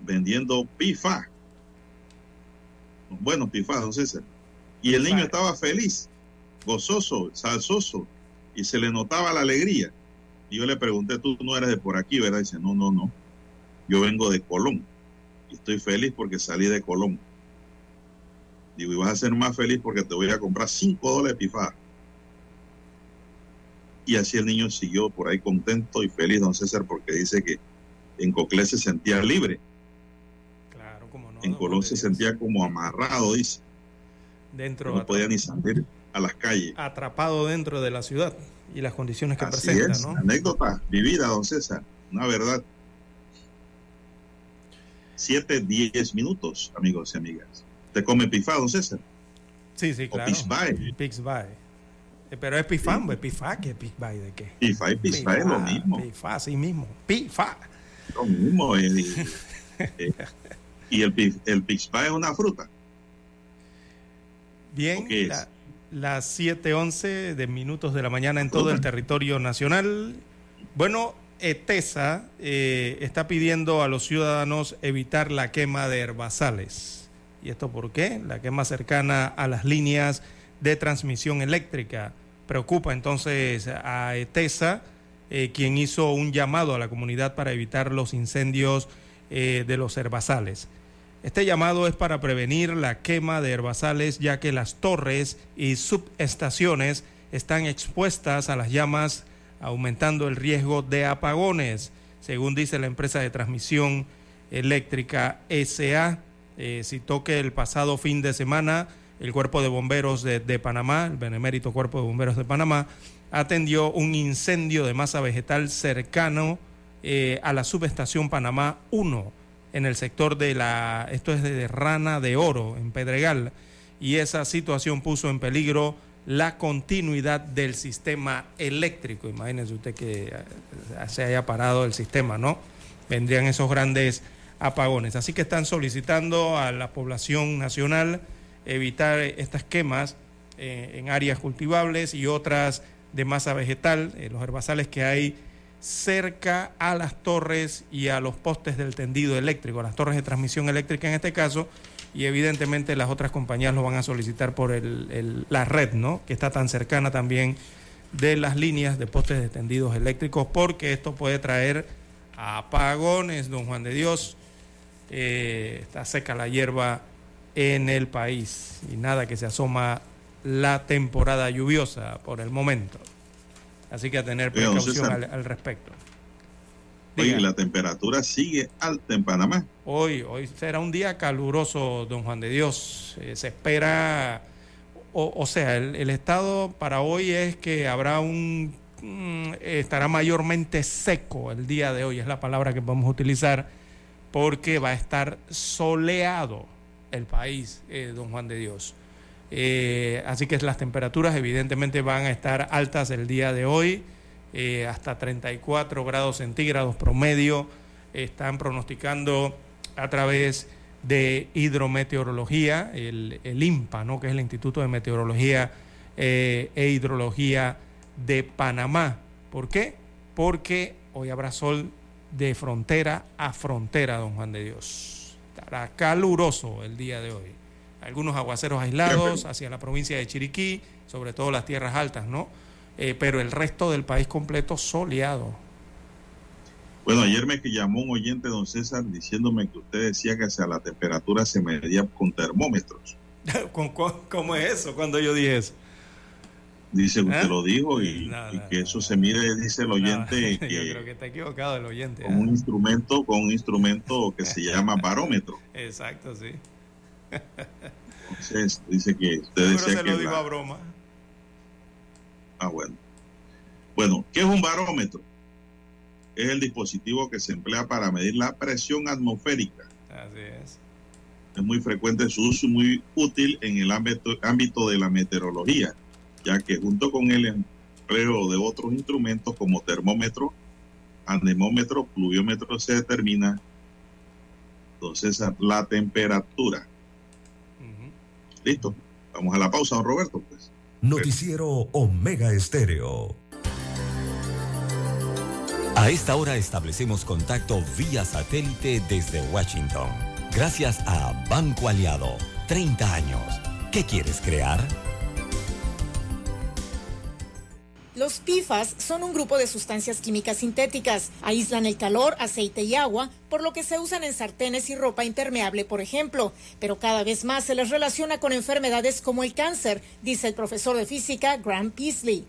vendiendo pifa. Bueno, pifa, don César. Y el niño estaba feliz, gozoso, salsoso, y se le notaba la alegría. Y yo le pregunté, tú no eres de por aquí, ¿verdad? dice, no, no, no. Yo vengo de Colón. Y estoy feliz porque salí de Colón. Digo, y vas a ser más feliz porque te voy a comprar 5 dólares de pifá. Y así el niño siguió por ahí contento y feliz, don César, porque dice que en Coclé se sentía libre. En Colón se sentía como amarrado, dice. Dentro no podía ni salir a las calles. Atrapado dentro de la ciudad y las condiciones que Así presenta, es, ¿no? anécdota vivida, don César, una verdad. Siete, diez minutos, amigos y amigas. ¿Te come pifá, don César? Sí, sí, O claro. Pixbae. Pixbae. Eh, Pero es pifán, pues pifá, ¿qué Pixbae de qué? Pifá y pifá es lo mismo. Pifá, sí mismo. Pifá. Lo mismo. eh, y, eh, y el, el es una fruta. Bien, la- las 7:11 de minutos de la mañana en todo el territorio nacional. Bueno, ETESA eh, está pidiendo a los ciudadanos evitar la quema de herbazales. ¿Y esto por qué? La quema cercana a las líneas de transmisión eléctrica. Preocupa entonces a ETESA, eh, quien hizo un llamado a la comunidad para evitar los incendios eh, de los herbazales. Este llamado es para prevenir la quema de herbazales ya que las torres y subestaciones están expuestas a las llamas aumentando el riesgo de apagones, según dice la empresa de transmisión eléctrica SA. Eh, citó que el pasado fin de semana el Cuerpo de Bomberos de, Panamá, el Benemérito Cuerpo de Bomberos de Panamá, atendió un incendio de masa vegetal cercano eh, a la subestación Panamá 1 en el sector de la, esto es de Rana de Oro, en Pedregal, y esa situación puso en peligro la continuidad del sistema eléctrico. Imagínense usted que eh, se haya parado el sistema, ¿no? Vendrían esos grandes apagones. Así que están solicitando a la población nacional evitar estas quemas eh, en áreas cultivables y otras de masa vegetal, eh, los herbazales que hay cerca a las torres y a los postes del tendido eléctrico, a las torres de transmisión eléctrica en este caso, y evidentemente las otras compañías lo van a solicitar por el- la red, ¿no? Que está tan cercana también de las líneas de postes de tendidos eléctricos, porque esto puede traer apagones, don Juan de Dios. Eh, está seca la hierba en el país y nada que se asoma la temporada lluviosa por el momento. Así que a tener Oiga, precaución al, respecto. Oye, la temperatura sigue alta en Panamá. Hoy, hoy será un día caluroso, don Juan de Dios. Eh, se espera, o, o sea, el, el estado para hoy es que habrá un, mm, estará mayormente seco el día de hoy, es la palabra que podemos utilizar, porque va a estar soleado el país, eh, don Juan de Dios. Eh, así que las temperaturas evidentemente van a estar altas el día de hoy, eh, hasta 34 grados centígrados promedio. Están pronosticando a través de hidrometeorología, el, el ¿no? que es el Instituto de Meteorología eh, e Hidrología de Panamá. ¿Por qué? Porque hoy habrá sol de frontera a frontera, don Juan de Dios. Estará caluroso el día de hoy algunos aguaceros aislados hacia la provincia de Chiriquí, sobre todo las tierras altas, ¿no? Eh, pero el resto del país completo soleado. Bueno, ayer me llamó un oyente, don César, diciéndome que usted decía que hacia la temperatura se medía con termómetros. ¿Cómo es eso cuando yo dije eso? Dice que usted ¿Eh? lo dijo y, No, y no, que eso se mide, dice el oyente, yo que creo que está equivocado el oyente. con un instrumento, con un instrumento que se llama barómetro. Exacto, sí. Entonces, dice que usted Pero decía se que lo digo la- a broma. Ah, bueno. Bueno, ¿qué es un barómetro? Es el dispositivo que se emplea para medir la presión atmosférica. Así es. Es muy frecuente su uso y muy útil en el ámbito, ámbito de la meteorología, ya que junto con el empleo de otros instrumentos como termómetro, anemómetro, pluviómetro, se determina entonces la temperatura. Listo. Vamos a la pausa, don Roberto. Pues. Noticiero Omega Estéreo. A esta hora establecemos contacto vía satélite desde Washington. Gracias a Banco Aliado. 30 años. ¿Qué quieres crear? Los PFAS son un grupo de sustancias químicas sintéticas. Aíslan el calor, aceite y agua, por lo que se usan en sartenes y ropa impermeable, por ejemplo. Pero cada vez más se les relaciona con enfermedades como el cáncer, dice el profesor de física Graham Peasley.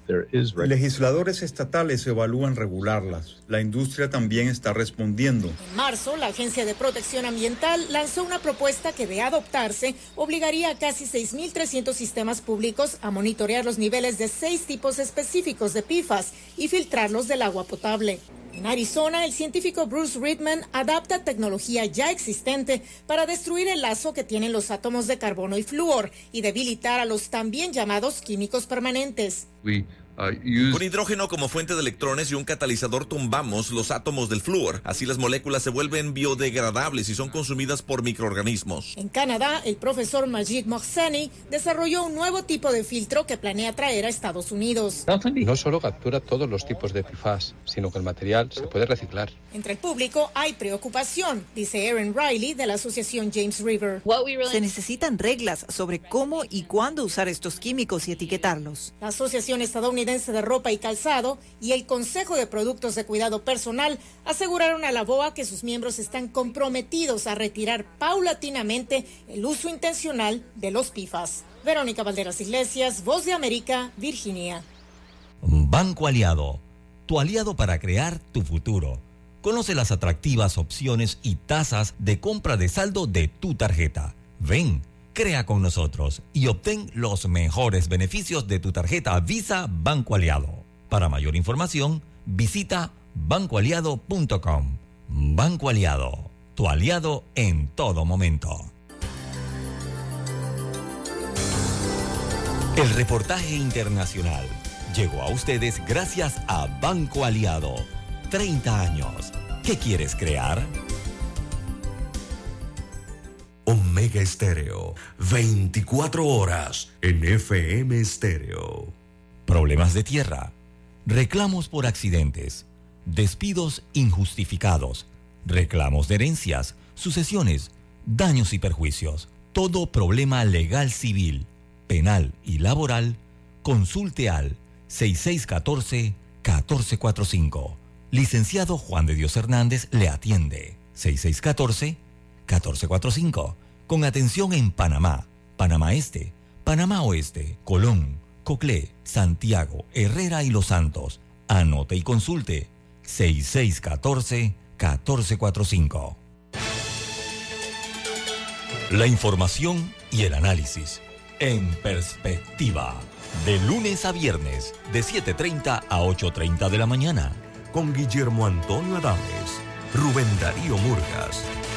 Legisladores estatales evalúan regularlas. La industria también está respondiendo. En marzo, la Agencia de Protección Ambiental lanzó una propuesta que, de adoptarse, obligaría a casi 6.300 sistemas públicos a monitorear los niveles de seis tipos específicos de PFAS y filtrarlos del agua potable. En Arizona, el científico Bruce Ridman adapta tecnología ya existente para destruir el lazo que tienen los átomos de carbono y flúor y debilitar a los también llamados químicos permanentes. Con hidrógeno como fuente de electrones y un catalizador tumbamos los átomos del flúor. Así las moléculas se vuelven biodegradables y son consumidas por microorganismos. En Canadá, el profesor Majid Mohseni desarrolló un nuevo tipo de filtro que planea traer a Estados Unidos. No solo captura todos los tipos de PFAS, sino que el material se puede reciclar. Entre el público hay preocupación, dice Aaron Riley de la asociación James River. Se necesitan reglas sobre cómo y cuándo usar estos químicos y etiquetarlos. La Asociación Estadounidense de Ropa y Calzado y el Consejo de Productos de Cuidado Personal aseguraron a la BOA que sus miembros están comprometidos a retirar paulatinamente el uso intencional de los PFAS. Verónica Valderas Iglesias, Voz de América, Virginia. Banco Aliado. Tu aliado para crear tu futuro. Conoce las atractivas opciones y tasas de compra de saldo de tu tarjeta. Ven, crea con nosotros y obtén los mejores beneficios de tu tarjeta Visa Banco Aliado. Para mayor información, visita bancoaliado.com. Banco Aliado, tu aliado en todo momento. El reportaje internacional llegó a ustedes gracias a Banco Aliado. 30 años. ¿Qué quieres crear? Omega Estéreo, 24 horas en FM Estéreo. Problemas de tierra, reclamos por accidentes, despidos injustificados, reclamos de herencias, sucesiones, daños y perjuicios. Todo problema legal civil, penal y laboral, consulte al 6614-1445. Licenciado Juan de Dios Hernández le atiende. 6614-1445. Con atención en Panamá, Panamá Este, Panamá Oeste, Colón, Coclé, Santiago, Herrera y Los Santos. Anote y consulte 6614-1445. La información y el análisis en perspectiva. De lunes a viernes, de 7.30 a 8.30 de la mañana. Con Guillermo Antonio Adames, Rubén Darío Murgas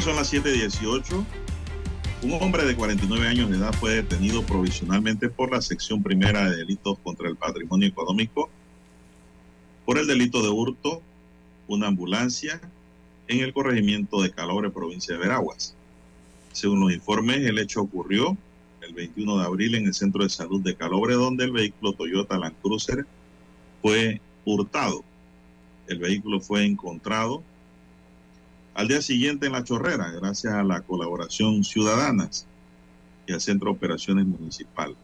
Son las 7:18. Un hombre de 49 años de edad fue detenido provisionalmente por la sección primera de delitos contra el patrimonio económico por el delito de hurto, una ambulancia en el corregimiento de Calobre, provincia de Veraguas. Según los informes, el hecho ocurrió el 21 de abril en el centro de salud de Calobre, donde el vehículo Toyota Land Cruiser fue hurtado. El vehículo fue encontrado al día siguiente en La Chorrera, gracias a la colaboración ciudadanas y al Centro de Operaciones Municipal.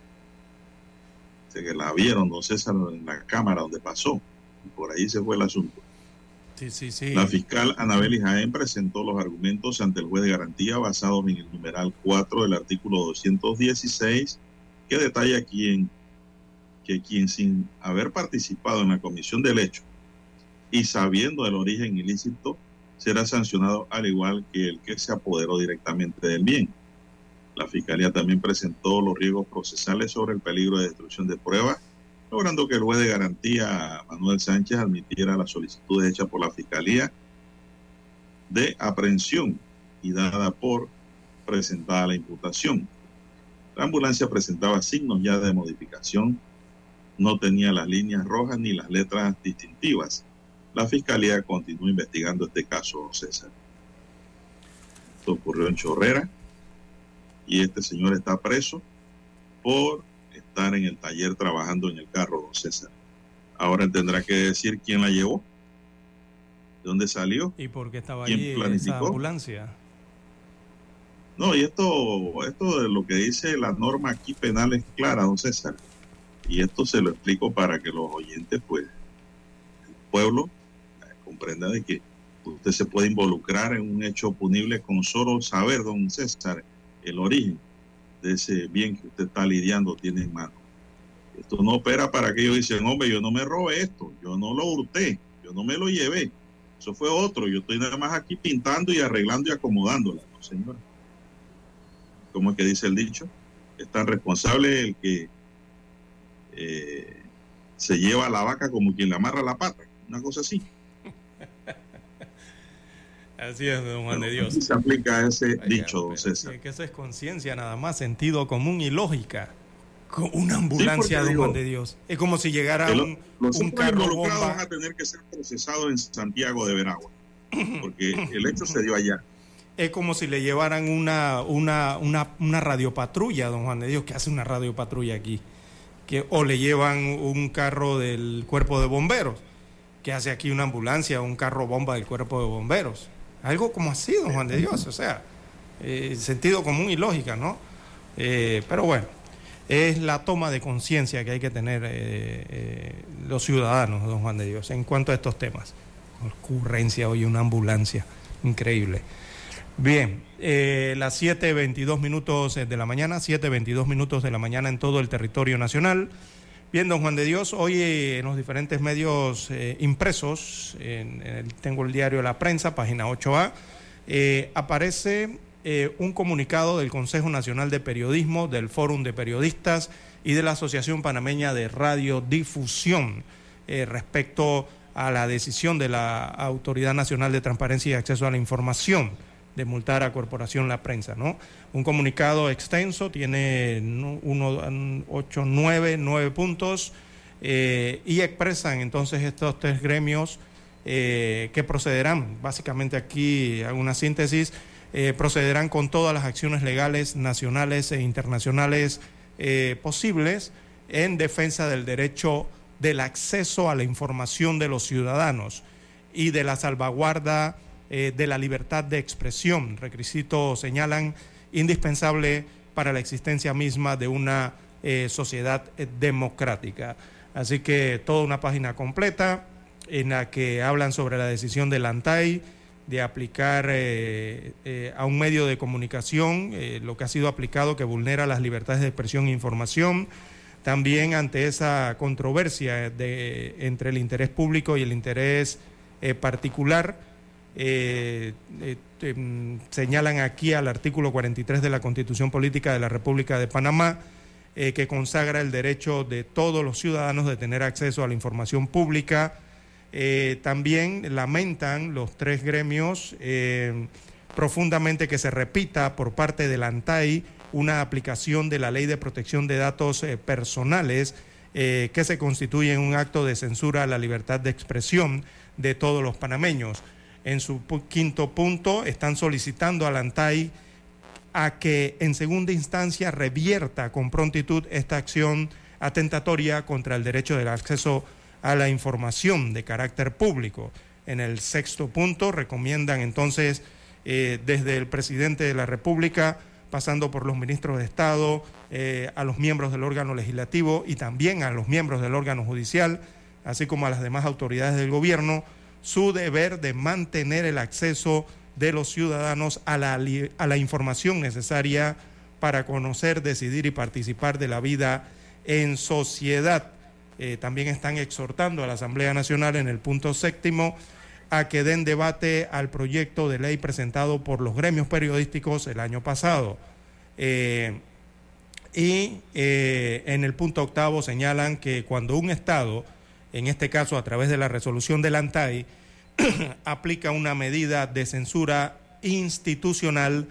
Se que la vieron, don César, en la cámara donde pasó. Y por ahí se fue el asunto. Sí, sí, sí. La fiscal Anabel Jaén presentó los argumentos ante el juez de garantía basados en el numeral 4 del artículo 216, que detalla quien, que quien sin haber participado en la comisión del hecho y sabiendo el origen ilícito será sancionado al igual que el que se apoderó directamente del bien. La Fiscalía también presentó los riesgos procesales sobre el peligro de destrucción de pruebas, logrando que el juez de garantía, Manuel Sánchez, admitiera las solicitudes hechas por la Fiscalía de aprehensión y dada por presentada la imputación. La ambulancia presentaba signos ya de modificación, no tenía las líneas rojas ni las letras distintivas la Fiscalía continúa investigando este caso, César. Esto ocurrió en Chorrera y este señor está preso por estar en el taller trabajando en el carro, don César. Ahora tendrá que decir quién la llevó, de dónde salió. ¿Y por qué estaba ¿Quién allí planificó? esa ambulancia? No, y esto, esto de lo que dice la norma aquí penal es clara, don César. Y esto se lo explico para que los oyentes, pues, el pueblo, comprenda de que usted se puede involucrar en un hecho punible con solo saber, don César, el origen de ese bien que usted está lidiando, tiene en mano. Esto no opera para que ellos dicen, hombre, yo no me robé esto, yo no lo hurté, yo no me lo llevé. Eso fue otro, yo estoy nada más aquí pintando y arreglando y acomodándola, no, señor. ¿Cómo es que dice el dicho? Es tan responsable el que eh, se lleva la vaca como quien le amarra la pata, una cosa así. Así es, don Juan de Dios. se aplica ese dicho, don César. sí, que eso es conciencia nada más, sentido común y lógica. Con una ambulancia, porque don Juan de Dios. Es como si llegara lo- un, los un carro involucrados bomba. van a tener que ser procesados en Santiago de Veragua, porque el hecho se dio allá. Es como si le llevaran una, una, una, una radiopatrulla, don Juan de Dios, que hace una radiopatrulla aquí. Que, o le llevan un carro del cuerpo de bomberos, que hace aquí una ambulancia, un carro bomba del cuerpo de bomberos. Algo como así, don Juan de Dios. O sea, eh, sentido común y lógica, ¿no? Eh, pero bueno, es la toma de conciencia que hay que tener eh, los ciudadanos, don Juan de Dios, en cuanto a estos temas. Ocurrencia hoy, una ambulancia. Increíble. Bien, eh, las 7.22 minutos de la mañana, 7.22 minutos de la mañana en todo el territorio nacional. Bien, don Juan de Dios, hoy eh, en los diferentes medios eh, impresos, en- tengo el diario La Prensa, página 8A, eh, aparece un comunicado del Consejo Nacional de Periodismo, del Fórum de Periodistas y de la Asociación Panameña de Radiodifusión respecto a la decisión de la Autoridad Nacional de Transparencia y Acceso a la Información de multar a Corporación La Prensa, ¿no? Un comunicado extenso, tiene uno, ocho, nueve, nueve puntos eh, y expresan entonces estos tres gremios eh, que procederán, básicamente aquí hago una síntesis, eh, procederán con todas las acciones legales nacionales e internacionales posibles en defensa del derecho del acceso a la información de los ciudadanos y de la salvaguarda eh, de la libertad de expresión, requisito señalan indispensable para la existencia misma de una eh, sociedad democrática. Así que toda una página completa en la que hablan sobre la decisión del ANTAI de aplicar eh, a un medio de comunicación lo que ha sido aplicado que vulnera las libertades de expresión e información. También ante esa controversia de, entre el interés público y el interés particular, eh, eh, mm, señalan aquí al artículo 43 de la Constitución Política de la República de Panamá, eh, que consagra el derecho de todos los ciudadanos de tener acceso a la información pública. También lamentan los tres gremios profundamente que se repita por parte del ANTAI una aplicación de la Ley de Protección de Datos Personales que se constituye en un acto de censura a la libertad de expresión de todos los panameños. En su quinto punto están solicitando al ANTAI a que en segunda instancia revierta con prontitud esta acción atentatoria contra el derecho del acceso a la información de carácter público. En el sexto punto recomiendan entonces eh, desde el presidente de la República, pasando por los ministros de Estado, eh, a los miembros del órgano legislativo y también a los miembros del órgano judicial, así como a las demás autoridades del gobierno, su deber de mantener el acceso de los ciudadanos a la, a la información necesaria para conocer, decidir y participar de la vida en sociedad. Eh, también están exhortando a la Asamblea Nacional en el punto séptimo a que den debate al proyecto de ley presentado por los gremios periodísticos el año pasado. Eh, y eh, en el punto octavo señalan que cuando un Estado, en este caso a través de la resolución del ANTAI, aplica una medida de censura institucional,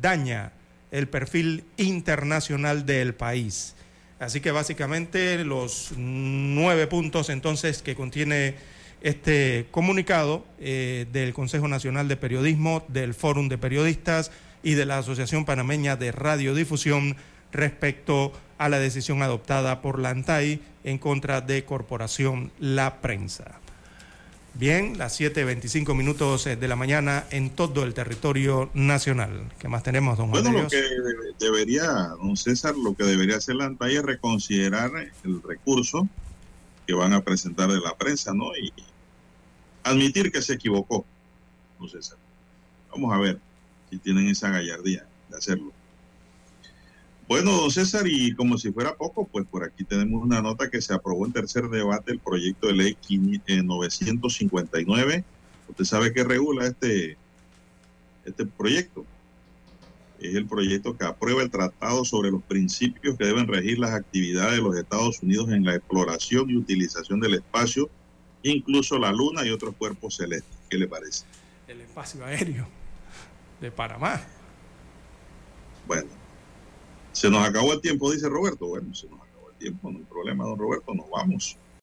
daña el perfil internacional del país. Así que básicamente los nueve puntos entonces que contiene este comunicado eh, del Consejo Nacional de Periodismo, del Fórum de Periodistas y de la Asociación Panameña de Radiodifusión respecto a la decisión adoptada por la ANTAI en contra de Corporación La Prensa. Bien, las 7.25 minutos eh, de la mañana en todo el territorio nacional. ¿Qué más tenemos, don Juan Bueno, lo que debería, don César, lo que debería hacer la ANTAI es reconsiderar el recurso que van a presentar de la prensa, ¿no? Y admitir que se equivocó, don César. Vamos a ver si tienen esa gallardía de hacerlo. Bueno, don César, y como si fuera poco, pues por aquí tenemos una nota que se aprobó en tercer debate el proyecto de ley 959. Eh, Usted sabe que regula este, este proyecto. Es el proyecto que aprueba el tratado sobre los principios que deben regir las actividades de los Estados Unidos en la exploración y utilización del espacio, incluso la Luna y otros cuerpos celestes. ¿Qué le parece? El espacio aéreo de Panamá. Bueno, se nos acabó el tiempo, dice Roberto. Bueno, se nos acabó el tiempo, no hay problema, don Roberto, nos vamos.